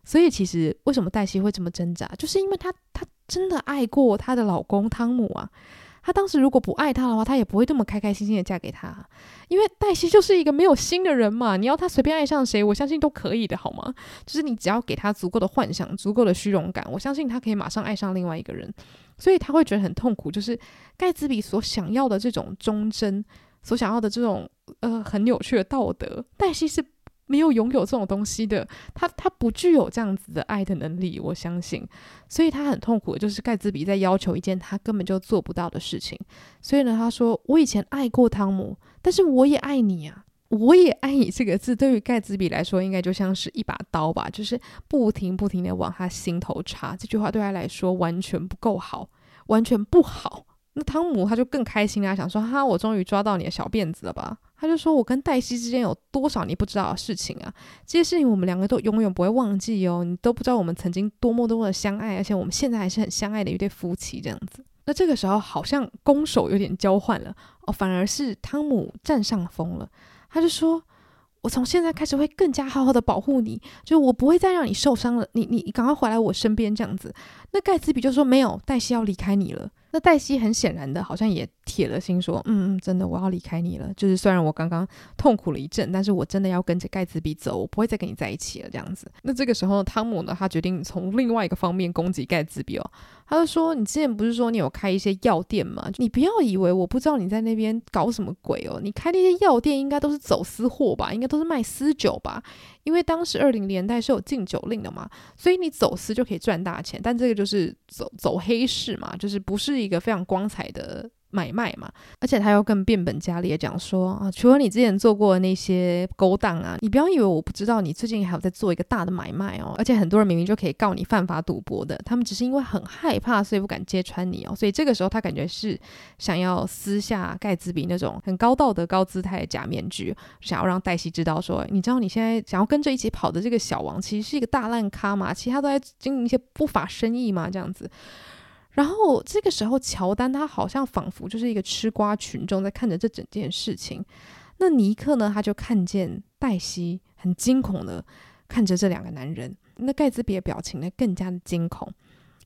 所以其实为什么黛西会这么挣扎，就是因为她她真的爱过她的老公汤姆啊。他当时如果不爱他的话，她也不会这么开开心心的嫁给他。因为黛西就是一个没有心的人嘛，你要她随便爱上谁，我相信都可以的，好吗？就是你只要给她足够的幻想、足够的虚荣感，我相信她可以马上爱上另外一个人。所以她会觉得很痛苦，就是盖茨比所想要的这种忠贞，所想要的这种呃很扭曲的道德，黛西是。没有拥有这种东西的他，他不具有这样子的爱的能力，我相信，所以他很痛苦就是盖茨比在要求一件他根本就做不到的事情。所以呢，他说：“我以前爱过汤姆，但是我也爱你啊，我也爱你。”这个字对于盖茨比来说，应该就像是一把刀吧，就是不停不停的往他心头插。这句话对他来说完全不够好，完全不好。那汤姆他就更开心啦，想说：“哈，我终于抓到你的小辫子了吧？”他就说：“我跟黛西之间有多少你不知道的事情啊？这些事情我们两个都永远不会忘记哦。你都不知道我们曾经多么多么的相爱，而且我们现在还是很相爱的一对夫妻这样子。那这个时候好像攻守有点交换了哦，反而是汤姆占上风了。他就说：我从现在开始会更加好好的保护你，就我不会再让你受伤了。你你你赶快回来我身边这样子。那盖茨比就说：没有，黛西要离开你了。那黛西很显然的，好像也。”铁了心说：“嗯嗯，真的，我要离开你了。就是虽然我刚刚痛苦了一阵，但是我真的要跟着盖茨比走，我不会再跟你在一起了。这样子。那这个时候，汤姆呢，他决定从另外一个方面攻击盖茨比哦。他就说：你之前不是说你有开一些药店吗？你不要以为我不知道你在那边搞什么鬼哦。你开那些药店应该都是走私货吧？应该都是卖私酒吧？因为当时二零年代是有禁酒令的嘛，所以你走私就可以赚大钱。但这个就是走走黑市嘛，就是不是一个非常光彩的。”买卖嘛，而且他又更变本加厉的讲说啊，除了你之前做过的那些勾当啊，你不要以为我不知道，你最近还有在做一个大的买卖哦。而且很多人明明就可以告你犯法赌博的，他们只是因为很害怕，所以不敢揭穿你哦。所以这个时候他感觉是想要撕下盖茨比那种很高道德、高姿态的假面具，想要让黛西知道说，你知道你现在想要跟着一起跑的这个小王，其实是一个大烂咖嘛，其他都在经营一些不法生意嘛，这样子。然后这个时候，乔丹他好像仿佛就是一个吃瓜群众，在看着这整件事情。那尼克呢，他就看见黛西很惊恐的看着这两个男人。那盖茨比的表情呢，更加的惊恐。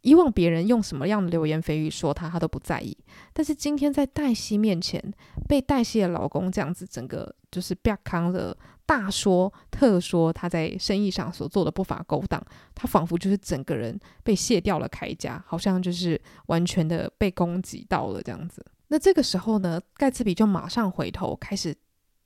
以往别人用什么样的流言蜚语说他，他都不在意。但是今天在黛西面前，被黛西的老公这样子整个就是不要扛的大说特说他在生意上所做的不法勾当，他仿佛就是整个人被卸掉了铠甲，好像就是完全的被攻击到了这样子。那这个时候呢，盖茨比就马上回头开始。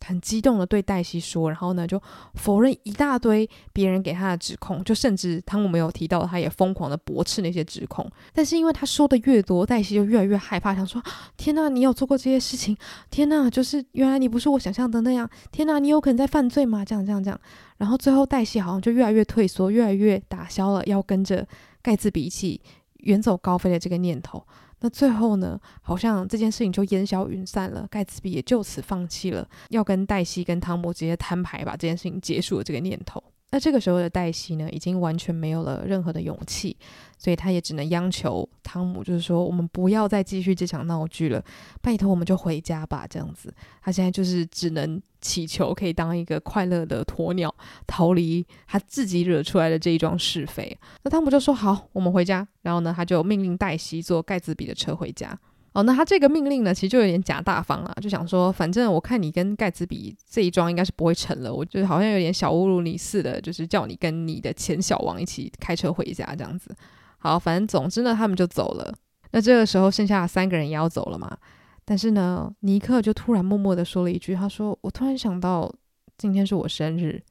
很激动的对黛西说，然后呢，就否认一大堆别人给他的指控，就甚至汤姆没有提到，他也疯狂的驳斥那些指控。但是因为他说的越多，黛西就越来越害怕，想说：天哪，你有做过这些事情？天哪，就是原来你不是我想象的那样。天哪，你有可能在犯罪吗？这样这样这样。然后最后黛西好像就越来越退缩，越来越打消了要跟着盖茨比一起远走高飞的这个念头。那最后呢，好像这件事情就烟消云散了，盖茨比也就此放弃了要跟黛西跟汤姆直接摊牌把这件事情结束的这个念头。那这个时候的黛西呢，已经完全没有了任何的勇气，所以他也只能央求汤姆，就是说我们不要再继续这场闹剧了，拜托我们就回家吧，这样子。他现在就是只能祈求可以当一个快乐的鸵鸟，逃离他自己惹出来的这一桩是非。那汤姆就说好，我们回家。然后呢，他就命令黛西坐盖茨比的车回家。哦，那他这个命令呢，其实就有点假大方啊，就想说，反正我看你跟盖茨比这一桩应该是不会成了，我就好像有点小侮辱你似的，就是叫你跟你的前小王一起开车回家这样子。好，反正总之呢，他们就走了。那这个时候剩下三个人也要走了嘛，但是呢，尼克就突然默默的说了一句，他说：“我突然想到，今天是我生日。”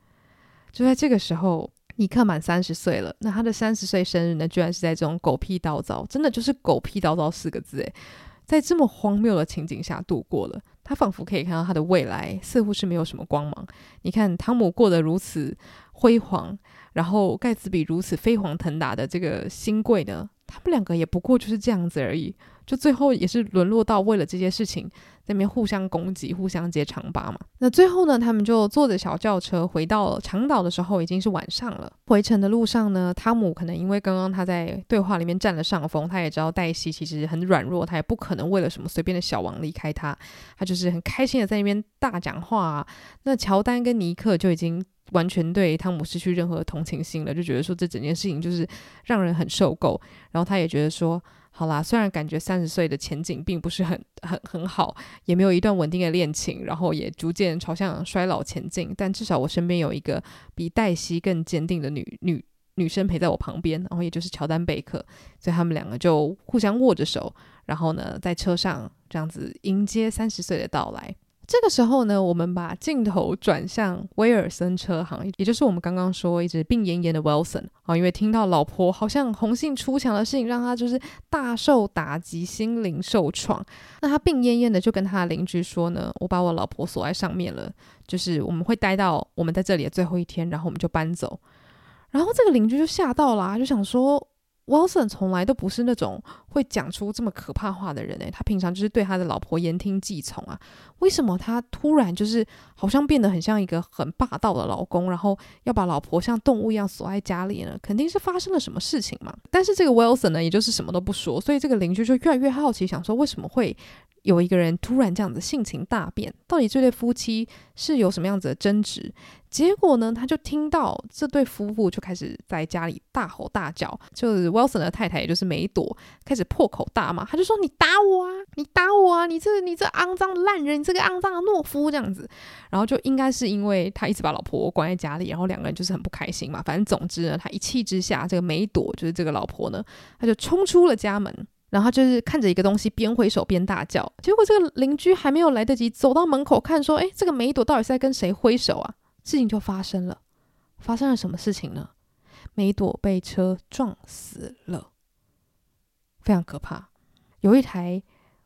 就在这个时候，尼克满三十岁了。那他的三十岁生日呢，居然是在这种狗屁倒灶，真的就是狗屁倒灶四个字诶。在这么荒谬的情景下度过了，他仿佛可以看到他的未来似乎是没有什么光芒。你看，汤姆过得如此辉煌，然后盖茨比如此飞黄腾达的这个新贵呢，他们两个也不过就是这样子而已，就最后也是沦落到为了这些事情在那边互相攻击、互相揭长疤嘛。那最后呢，他们就坐着小轿车回到长岛的时候，已经是晚上了。回程的路上呢，汤姆可能因为刚刚他在对话里面占了上风，他也知道黛西其实很软弱，他也不可能为了什么随便的小王离开他，他就是很开心的在那边大讲话啊。那乔丹跟尼克就已经。完全对汤姆失去任何同情心了，就觉得说这整件事情就是让人很受够。然后他也觉得说，好啦，虽然感觉三十岁的前景并不是很很很好，也没有一段稳定的恋情，然后也逐渐朝向衰老前进，但至少我身边有一个比黛西更坚定的女女女生陪在我旁边，然后也就是乔丹贝克，所以他们两个就互相握着手，然后呢，在车上这样子迎接三十岁的到来。这个时候呢，我们把镜头转向威尔森车行，也就是我们刚刚说一直病恹恹的 Wilson 啊，因为听到老婆好像红杏出墙的事情，让他就是大受打击，心灵受创。那他病恹恹的就跟他的邻居说呢：“我把我老婆锁在上面了，就是我们会待到我们在这里的最后一天，然后我们就搬走。”然后这个邻居就吓到了啊，就想说。Wilson 从来都不是那种会讲出这么可怕话的人诶，他平常就是对他的老婆言听计从啊，为什么他突然就是好像变得很像一个很霸道的老公，然后要把老婆像动物一样锁在家里呢？肯定是发生了什么事情嘛。但是这个 Wilson 呢，也就是什么都不说，所以这个邻居就越来越好奇，想说为什么会有一个人突然这样子性情大变？到底这对夫妻是有什么样子的争执？结果呢，他就听到这对夫妇就开始在家里大吼大叫，就是 Wilson 的太太，也就是梅朵，开始破口大骂，他就说：“你打我啊，你打我啊，你这你这肮脏的烂人，你这个肮脏的懦夫，这样子。”然后就应该是因为他一直把老婆关在家里，然后两个人就是很不开心嘛。反正总之呢，他一气之下，这个梅朵就是这个老婆呢，他就冲出了家门，然后就是看着一个东西边挥手边大叫。结果这个邻居还没有来得及走到门口看，说：“诶，这个梅朵到底是在跟谁挥手啊？”事情就发生了，发生了什么事情呢？梅朵被车撞死了，非常可怕。有一台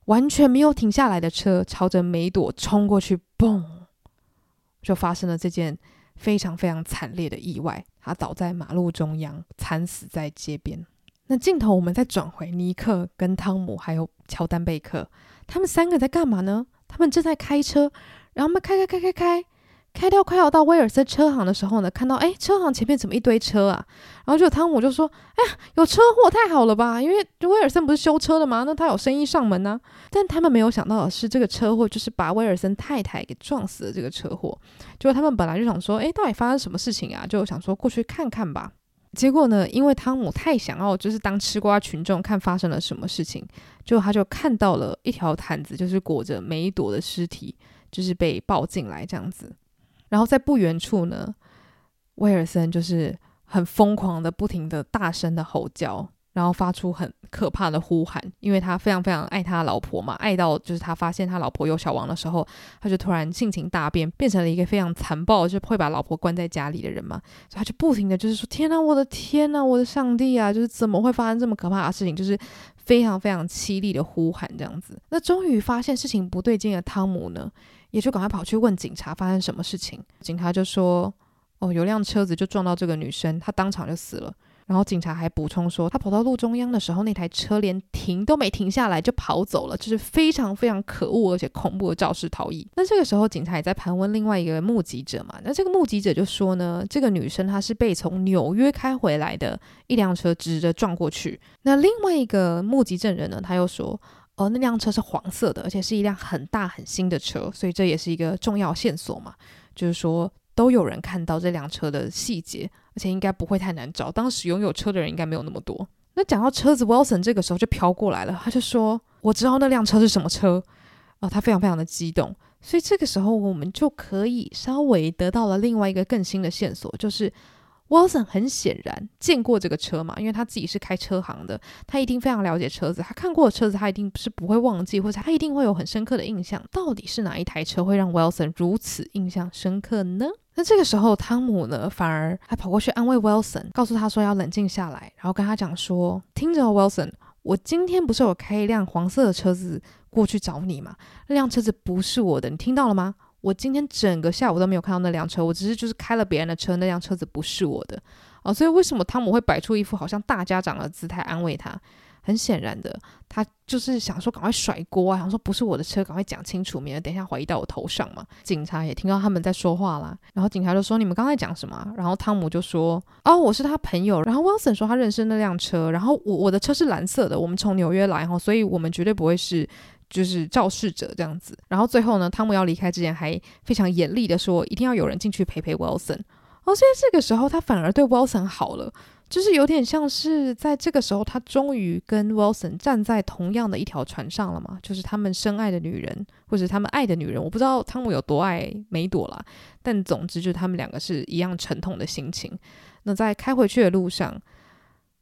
完全没有停下来的车朝着梅朵冲过去，嘣，就发生了这件非常非常惨烈的意外。他倒在马路中央，惨死在街边。那镜头我们再转回尼克跟汤姆还有乔丹贝克，他们三个在干嘛呢？他们正在开车，然后我们开开开开开。开到快要到威尔森车行的时候呢，看到哎，车行前面怎么一堆车啊？然后就汤姆就说：“哎呀，有车祸，太好了吧？因为威尔森不是修车的吗？那他有生意上门呢、”但他们没有想到的是，这个车祸就是把威尔森太太给撞死了。这个车祸，结果他们本来就想说：“哎，到底发生什么事情啊？”就想说过去看看吧。结果呢，因为汤姆太想要就是当吃瓜群众，看发生了什么事情，就他就看到了一条毯子，就是裹着梅朵的尸体，就是被抱进来这样子。然后在不远处呢，威尔森就是很疯狂的、不停的、大声的吼叫，然后发出很可怕的呼喊，因为他非常非常爱他老婆嘛，爱到就是他发现他老婆有小王的时候，他就突然性情大变，变成了一个非常残暴，就会把老婆关在家里的人嘛，所以他就不停的就是说：“天哪，我的天哪，我的上帝啊！就是怎么会发生这么可怕的事情？就是非常非常凄厉的呼喊这样子。”那终于发现事情不对劲的汤姆呢，也就赶快跑去问警察发生什么事情。警察就说：“哦，有辆车子就撞到这个女生，她当场就死了。”然后警察还补充说，他跑到路中央的时候，那台车连停都没停下来就跑走了，就是非常非常可恶而且恐怖的肇事逃逸。那这个时候，警察也在盘问另外一个目击者嘛。那这个目击者就说呢，这个女生她是被从纽约开回来的一辆车直着撞过去。那另外一个目击证人呢，他又说。哦，那辆车是黄色的，而且是一辆很大很新的车，所以这也是一个重要线索嘛。就是说，都有人看到这辆车的细节，而且应该不会太难找。当时拥有车的人应该没有那么多。那讲到车子，Wilson 这个时候就飘过来了，他就说：“我知道那辆车是什么车。”哦，他非常非常的激动。所以这个时候，我们就可以稍微得到了另外一个更新的线索，就是。Wilson 很显然见过这个车嘛，因为他自己是开车行的，他一定非常了解车子。他看过的车子，他一定是不会忘记，或者他一定会有很深刻的印象。到底是哪一台车会让 Wilson 如此印象深刻呢？那这个时候，汤姆呢反而还跑过去安慰 Wilson，告诉他说要冷静下来，然后跟他讲说：“听着，Wilson，我今天不是有开一辆黄色的车子过去找你吗？那辆车子不是我的，你听到了吗？”我今天整个下午都没有看到那辆车，我只是就是开了别人的车，那辆车子不是我的哦，所以为什么汤姆会摆出一副好像大家长的姿态安慰他？很显然的，他就是想说赶快甩锅啊，想说不是我的车，赶快讲清楚，免得等一下怀疑到我头上嘛。警察也听到他们在说话啦，然后警察就说：“你们刚才讲什么？”然后汤姆就说：“哦，我是他朋友。”然后 Wilson 说他认识那辆车，然后我我的车是蓝色的，我们从纽约来哈，所以我们绝对不会是。就是肇事者这样子，然后最后呢，汤姆要离开之前还非常严厉的说，一定要有人进去陪陪 Wilson。哦，所以这个时候他反而对 Wilson 好了，就是有点像是在这个时候，他终于跟 Wilson 站在同样的一条船上了嘛，就是他们深爱的女人，或者他们爱的女人。我不知道汤姆有多爱梅朵啦，但总之就是他们两个是一样沉痛的心情。那在开回去的路上，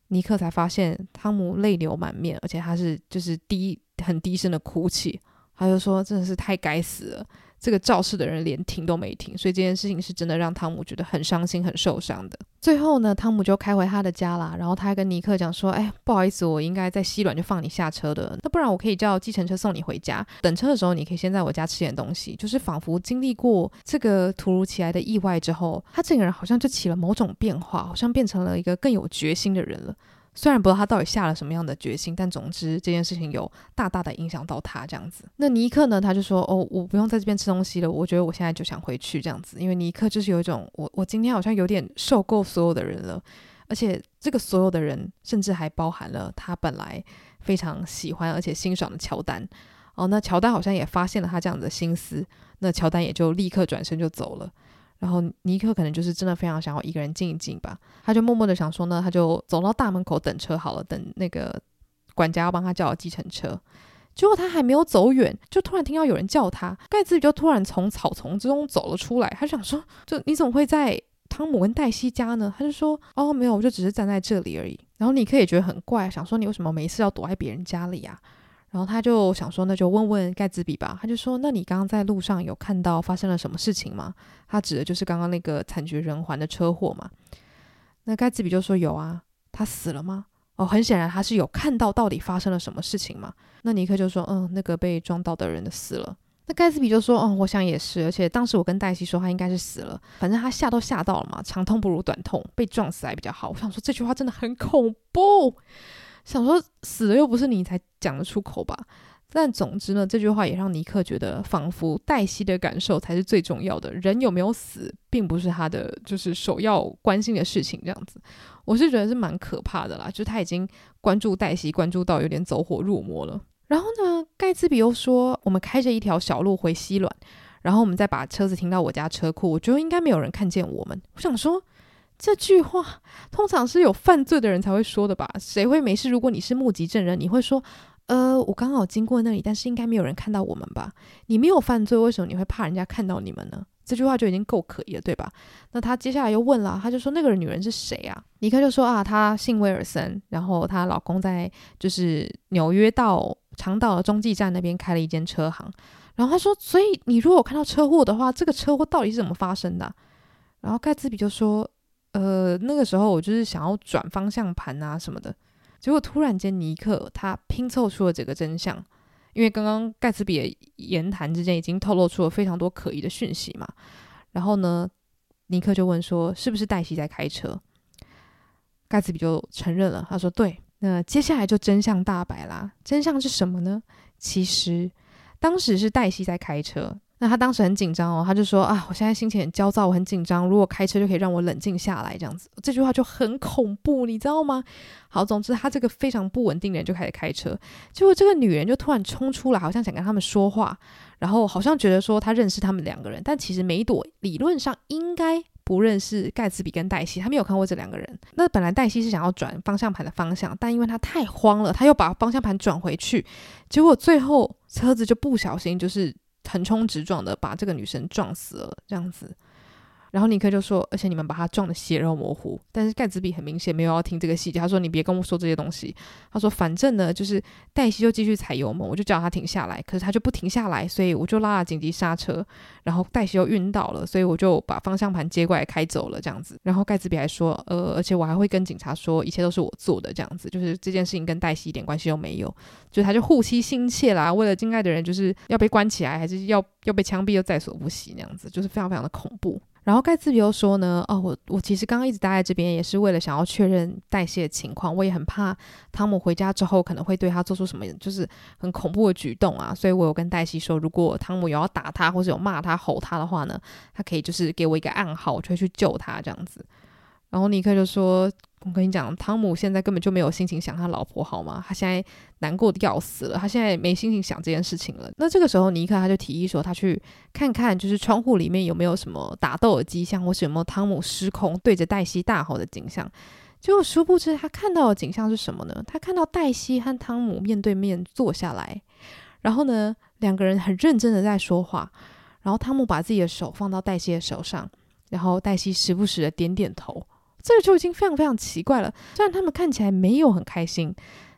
尼克才发现汤姆泪流满面，而且他是就是低。很低声的哭泣，他就说：“真的是太该死了，这个肇事的人连停都没停。”所以这件事情是真的让汤姆觉得很伤心、很受伤的。最后呢，汤姆就开回他的家啦，然后他还跟尼克讲说：“哎，不好意思，我应该在西软就放你下车的，那不然我可以叫计程车送你回家。等车的时候，你可以先在我家吃点东西。”就是仿佛经历过这个突如其来的意外之后，他这个人好像就起了某种变化，好像变成了一个更有决心的人了。虽然不知道他到底下了什么样的决心，但总之这件事情有大大的影响到他这样子。那尼克呢？他就说：“哦，我不用在这边吃东西了，我觉得我现在就想回去这样子。”因为尼克就是有一种，我我今天好像有点受够所有的人了，而且这个所有的人甚至还包含了他本来非常喜欢而且欣赏的乔丹。哦，那乔丹好像也发现了他这样子的心思，那乔丹也就立刻转身就走了。然后尼克可能就是真的非常想要一个人静一静吧，他就默默的想说呢，他就走到大门口等车好了，等那个管家要帮他叫计程车。结果他还没有走远，就突然听到有人叫他，盖茨比就突然从草丛之中走了出来，他想说，就你怎么会在汤姆跟黛西家呢？他就说，哦，没有，我就只是站在这里而已。然后尼克也觉得很怪，想说你为什么每次要躲在别人家里啊？然后他就想说，那就问问盖茨比吧。他就说：“那你刚刚在路上有看到发生了什么事情吗？”他指的就是刚刚那个惨绝人寰的车祸嘛。那盖茨比就说：“有啊，他死了吗？”哦，很显然他是有看到到底发生了什么事情嘛。那尼克就说：“嗯，那个被撞到的人的死了。”那盖茨比就说：“嗯，我想也是，而且当时我跟黛西说他应该是死了，反正他吓都吓到了嘛，长痛不如短痛，被撞死还比较好。”我想说这句话真的很恐怖。想说死了又不是你才讲得出口吧？但总之呢，这句话也让尼克觉得，仿佛黛西的感受才是最重要的。人有没有死，并不是他的就是首要关心的事情。这样子，我是觉得是蛮可怕的啦。就他已经关注黛西，关注到有点走火入魔了。然后呢，盖茨比又说，我们开着一条小路回西软，然后我们再把车子停到我家车库，我觉得应该没有人看见我们。我想说。这句话通常是有犯罪的人才会说的吧？谁会没事？如果你是目击证人，你会说：“呃，我刚好经过那里，但是应该没有人看到我们吧？”你没有犯罪，为什么你会怕人家看到你们呢？这句话就已经够可疑了，对吧？那他接下来又问了，他就说：“那个女人是谁啊？”尼克就说：“啊，她姓威尔森，然后她老公在就是纽约到长岛的中继站那边开了一间车行。”然后他说：“所以你如果看到车祸的话，这个车祸到底是怎么发生的？”然后盖茨比就说。呃，那个时候我就是想要转方向盘啊什么的，结果突然间尼克他拼凑出了这个真相，因为刚刚盖茨比的言谈之间已经透露出了非常多可疑的讯息嘛。然后呢，尼克就问说：“是不是黛西在开车？”盖茨比就承认了，他说：“对。”那接下来就真相大白啦，真相是什么呢？其实当时是黛西在开车。那他当时很紧张哦，他就说啊，我现在心情很焦躁，我很紧张。如果开车就可以让我冷静下来，这样子，这句话就很恐怖，你知道吗？好，总之他这个非常不稳定的人就开始开车，结果这个女人就突然冲出来，好像想跟他们说话，然后好像觉得说他认识他们两个人，但其实梅朵理论上应该不认识盖茨比跟黛西，他没有看过这两个人。那本来黛西是想要转方向盘的方向，但因为他太慌了，他又把方向盘转回去，结果最后车子就不小心就是。横冲直撞的把这个女生撞死了，这样子。然后尼克就说，而且你们把他撞得血肉模糊。但是盖茨比很明显没有要听这个细节，他说：“你别跟我说这些东西。”他说：“反正呢，就是黛西就继续踩油门，我就叫他停下来，可是他就不停下来，所以我就拉了紧急刹车。然后黛西又晕倒了，所以我就把方向盘接过来开走了，这样子。然后盖茨比还说：“呃，而且我还会跟警察说，一切都是我做的，这样子，就是这件事情跟黛西一点关系都没有。就他就护妻心切啦，为了敬爱的人，就是要被关起来，还是要要被枪毙，又在所不惜那样子，就是非常非常的恐怖。”然后盖茨比又说呢，哦，我我其实刚刚一直待在这边，也是为了想要确认代谢的情况。我也很怕汤姆回家之后可能会对他做出什么就是很恐怖的举动啊，所以我有跟黛西说，如果汤姆有要打他或者有骂他、吼他的话呢，他可以就是给我一个暗号，我就会去救他这样子。然后尼克就说。我跟你讲，汤姆现在根本就没有心情想他老婆，好吗？他现在难过的要死了，他现在没心情想这件事情了。那这个时候，尼克他就提议说，他去看看，就是窗户里面有没有什么打斗的迹象，或是有没有汤姆失控对着黛西大吼的景象。结果殊不知，他看到的景象是什么呢？他看到黛西和汤姆面对面坐下来，然后呢，两个人很认真的在说话。然后汤姆把自己的手放到黛西的手上，然后黛西时不时的点点头。这个就已经非常非常奇怪了。虽然他们看起来没有很开心，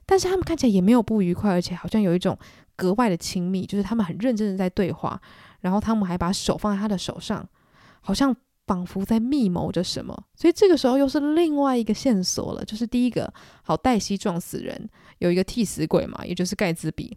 但是他们看起来也没有不愉快，而且好像有一种格外的亲密，就是他们很认真的在对话。然后汤姆还把手放在他的手上，好像仿佛在密谋着什么。所以这个时候又是另外一个线索了，就是第一个，好，黛西撞死人，有一个替死鬼嘛，也就是盖茨比。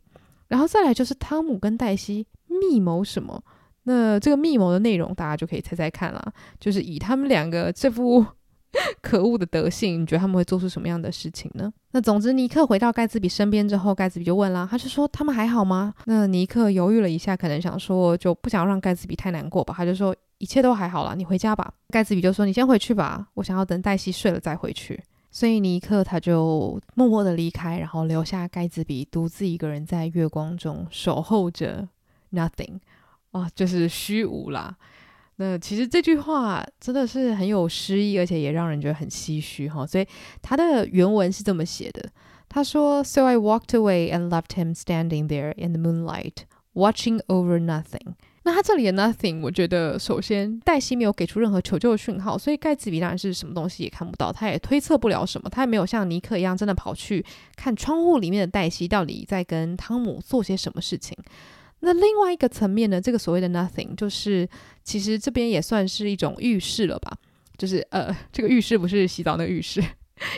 然后再来就是汤姆跟黛西密谋什么？那这个密谋的内容大家就可以猜猜看了，就是以他们两个这副。可恶的德性，你觉得他们会做出什么样的事情呢？那总之，尼克回到盖茨比身边之后，盖茨比就问啦，他就说他们还好吗？那尼克犹豫了一下，可能想说就不想让盖茨比太难过吧，他就说一切都还好了，你回家吧。盖茨比就说你先回去吧，我想要等黛西睡了再回去。所以尼克他就默默的离开，然后留下盖茨比独自一个人在月光中守候着 nothing 啊，就是虚无啦。那其实这句话真的是很有诗意，而且也让人觉得很唏嘘哈。所以他的原文是这么写的：他说，So I walked away and left him standing there in the moonlight, watching over nothing。那他这里的 nothing，我觉得首先黛西没有给出任何求救的讯号，所以盖茨比当然是什么东西也看不到，他也推测不了什么，他也没有像尼克一样真的跑去看窗户里面的黛西到底在跟汤姆做些什么事情。那另外一个层面呢，这个所谓的 nothing，就是其实这边也算是一种预示了吧？就是呃，这个预示不是洗澡那个浴室，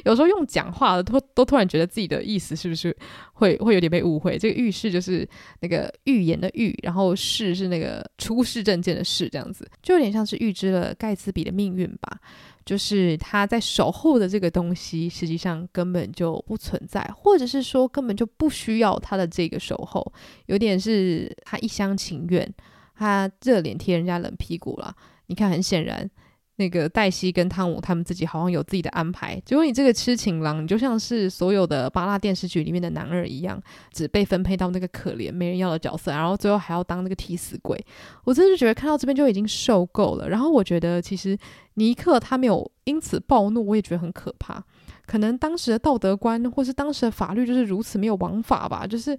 有时候用讲话的都都突然觉得自己的意思是不是会会有点被误会？这个预示就是那个预言的预，然后示是那个出示证件的示，这样子就有点像是预知了盖茨比的命运吧。就是他在守候的这个东西，实际上根本就不存在，或者是说根本就不需要他的这个守候，有点是他一厢情愿，他热脸贴人家冷屁股了。你看，很显然。那个黛西跟汤姆他们自己好像有自己的安排，结果你这个痴情郎，你就像是所有的芭拉电视剧里面的男二一样，只被分配到那个可怜没人要的角色，然后最后还要当那个替死鬼。我真的觉得看到这边就已经受够了。然后我觉得其实尼克他没有因此暴怒，我也觉得很可怕。可能当时的道德观或是当时的法律就是如此没有王法吧，就是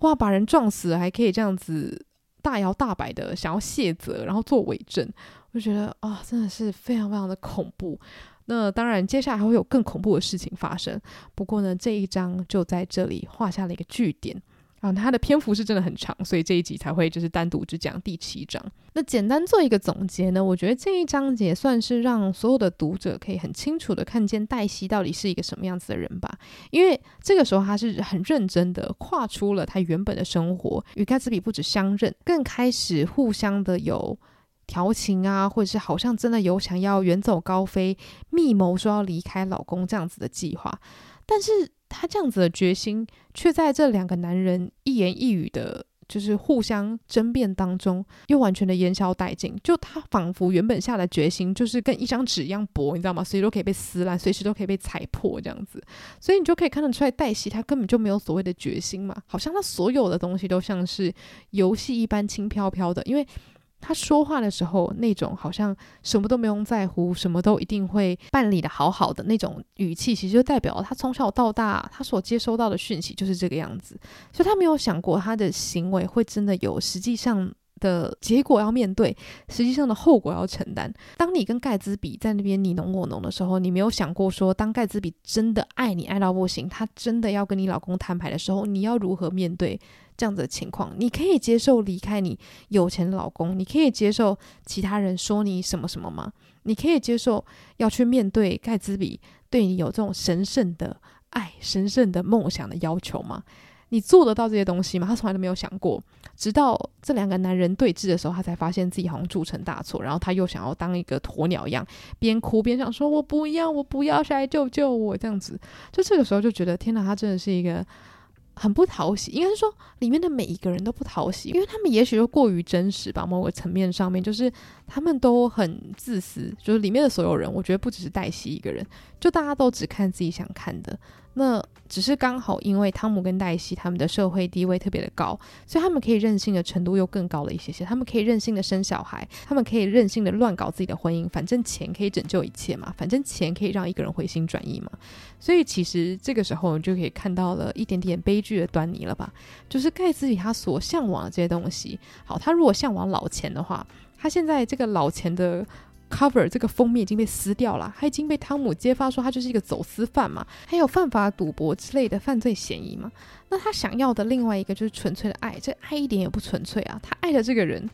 哇，把人撞死还可以这样子大摇大摆的想要卸责，然后做伪证。就觉得啊、真的是非常非常的恐怖。那当然，接下来还会有更恐怖的事情发生。不过呢，这一章就在这里画下了一个句点啊。它的篇幅是真的很长，所以这一集才会就是单独只讲第七章。那简单做一个总结呢，我觉得这一章节算是让所有的读者可以很清楚的看见黛西到底是一个什么样子的人吧。因为这个时候他是很认真的跨出了他原本的生活，与盖茨比不止相认，更开始互相的有。调情啊，或者是好像真的有想要远走高飞、密谋说要离开老公这样子的计划，但是他这样子的决心，却在这两个男人一言一语的，就是互相争辩当中，又完全的烟消殆尽。就他仿佛原本下的决心，就是跟一张纸一样薄，你知道吗？随时都可以被撕烂，随时都可以被踩破这样子。所以你就可以看得出来，黛西她根本就没有所谓的决心嘛，好像她所有的东西都像是游戏一般轻飘飘的，因为。他说话的时候，那种好像什么都没用在乎，什么都一定会办理得好好的那种语气，其实就代表他从小到大他所接收到的讯息就是这个样子，所以他没有想过他的行为会真的有实际上的结果要面对，实际上的后果要承担。当你跟盖茨比在那边你侬我侬的时候，你没有想过说，当盖茨比真的爱你爱到不行，他真的要跟你老公摊牌的时候，你要如何面对？这样子的情况，你可以接受离开你有钱的老公，你可以接受其他人说你什么什么吗？你可以接受要去面对盖茨比对你有这种神圣的爱、神圣的梦想的要求吗？你做得到这些东西吗？他从来都没有想过。直到这两个男人对峙的时候，他才发现自己好像铸成大错。然后他又想要当一个鸵鸟一样，边哭边想说：“我不要，我不要，谁来救救我？”这样子，就这个时候就觉得天哪，他真的是一个。很不讨喜，应该是说里面的每一个人都不讨喜，因为他们也许又过于真实吧。某个层面上面，就是他们都很自私，就是里面的所有人，我觉得不只是黛西一个人，就大家都只看自己想看的。那只是刚好，因为汤姆跟黛西他们的社会地位特别的高，所以他们可以任性的程度又更高了一些些。他们可以任性的生小孩，他们可以任性的乱搞自己的婚姻，反正钱可以拯救一切嘛，反正钱可以让一个人回心转意嘛。所以其实这个时候你就可以看到了一点点悲剧的端倪了吧？就是盖茨比他所向往的这些东西，好，他如果向往老钱的话，他现在这个老钱的。Cover 这个封面已经被撕掉了，他已经被汤姆揭发说他就是一个走私犯嘛，还有犯法赌博之类的犯罪嫌疑嘛。那他想要的另外一个就是纯粹的爱，这爱一点也不纯粹啊。他爱的这个人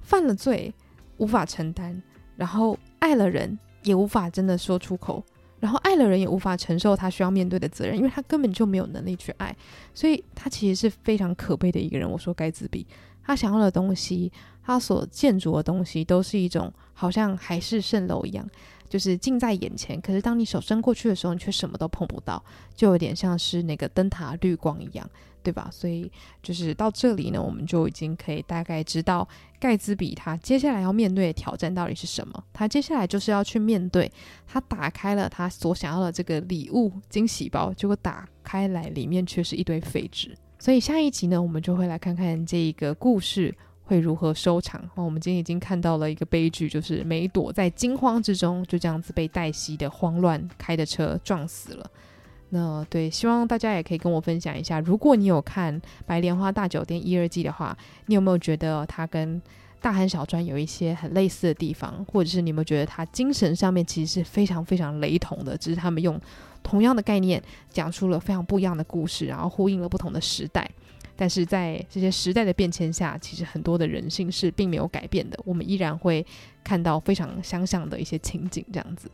犯了罪，无法承担，然后爱了人也无法真的说出口，然后爱了人也无法承受他需要面对的责任，因为他根本就没有能力去爱，所以他其实是非常可悲的一个人。我说盖茨比，他想要的东西。他所建筑的东西都是一种好像海市蜃楼一样，就是近在眼前。可是当你手伸过去的时候，你却什么都碰不到，就有点像是那个灯塔绿光一样，对吧？所以就是到这里呢，我们就已经可以大概知道盖茨比他接下来要面对的挑战到底是什么。他接下来就是要去面对，他打开了他所想要的这个礼物惊喜包，结果打开来里面却是一堆废纸。所以下一集呢，我们就会来看看这一个故事。会如何收场？哦，我们今天已经看到了一个悲剧，就是梅朵在惊慌之中就这样子被黛西的慌乱开的车撞死了。那对，希望大家也可以跟我分享一下，如果你有看《白莲花大酒店》一二季的话，你有没有觉得它跟《大亨小传》有一些很类似的地方，或者是你有没有觉得它精神上面其实是非常非常雷同的，只是他们用同样的概念讲出了非常不一样的故事，然后呼应了不同的时代。但是在这些时代的变迁下，其实很多的人性是并没有改变的。我们依然会看到非常相像的一些情景，这样子。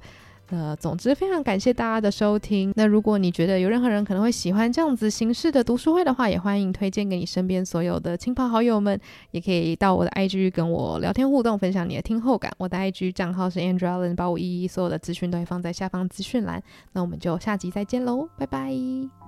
那总之，非常感谢大家的收听。那如果你觉得有任何人可能会喜欢这样子形式的读书会的话，也欢迎推荐给你身边所有的亲朋好友们。也可以到我的 IG 跟我聊天互动，分享你的听后感。我的 IG 账号是 Andrew Allen 八五一一，所有的资讯都会放在下方资讯栏。那我们就下集再见喽，拜拜。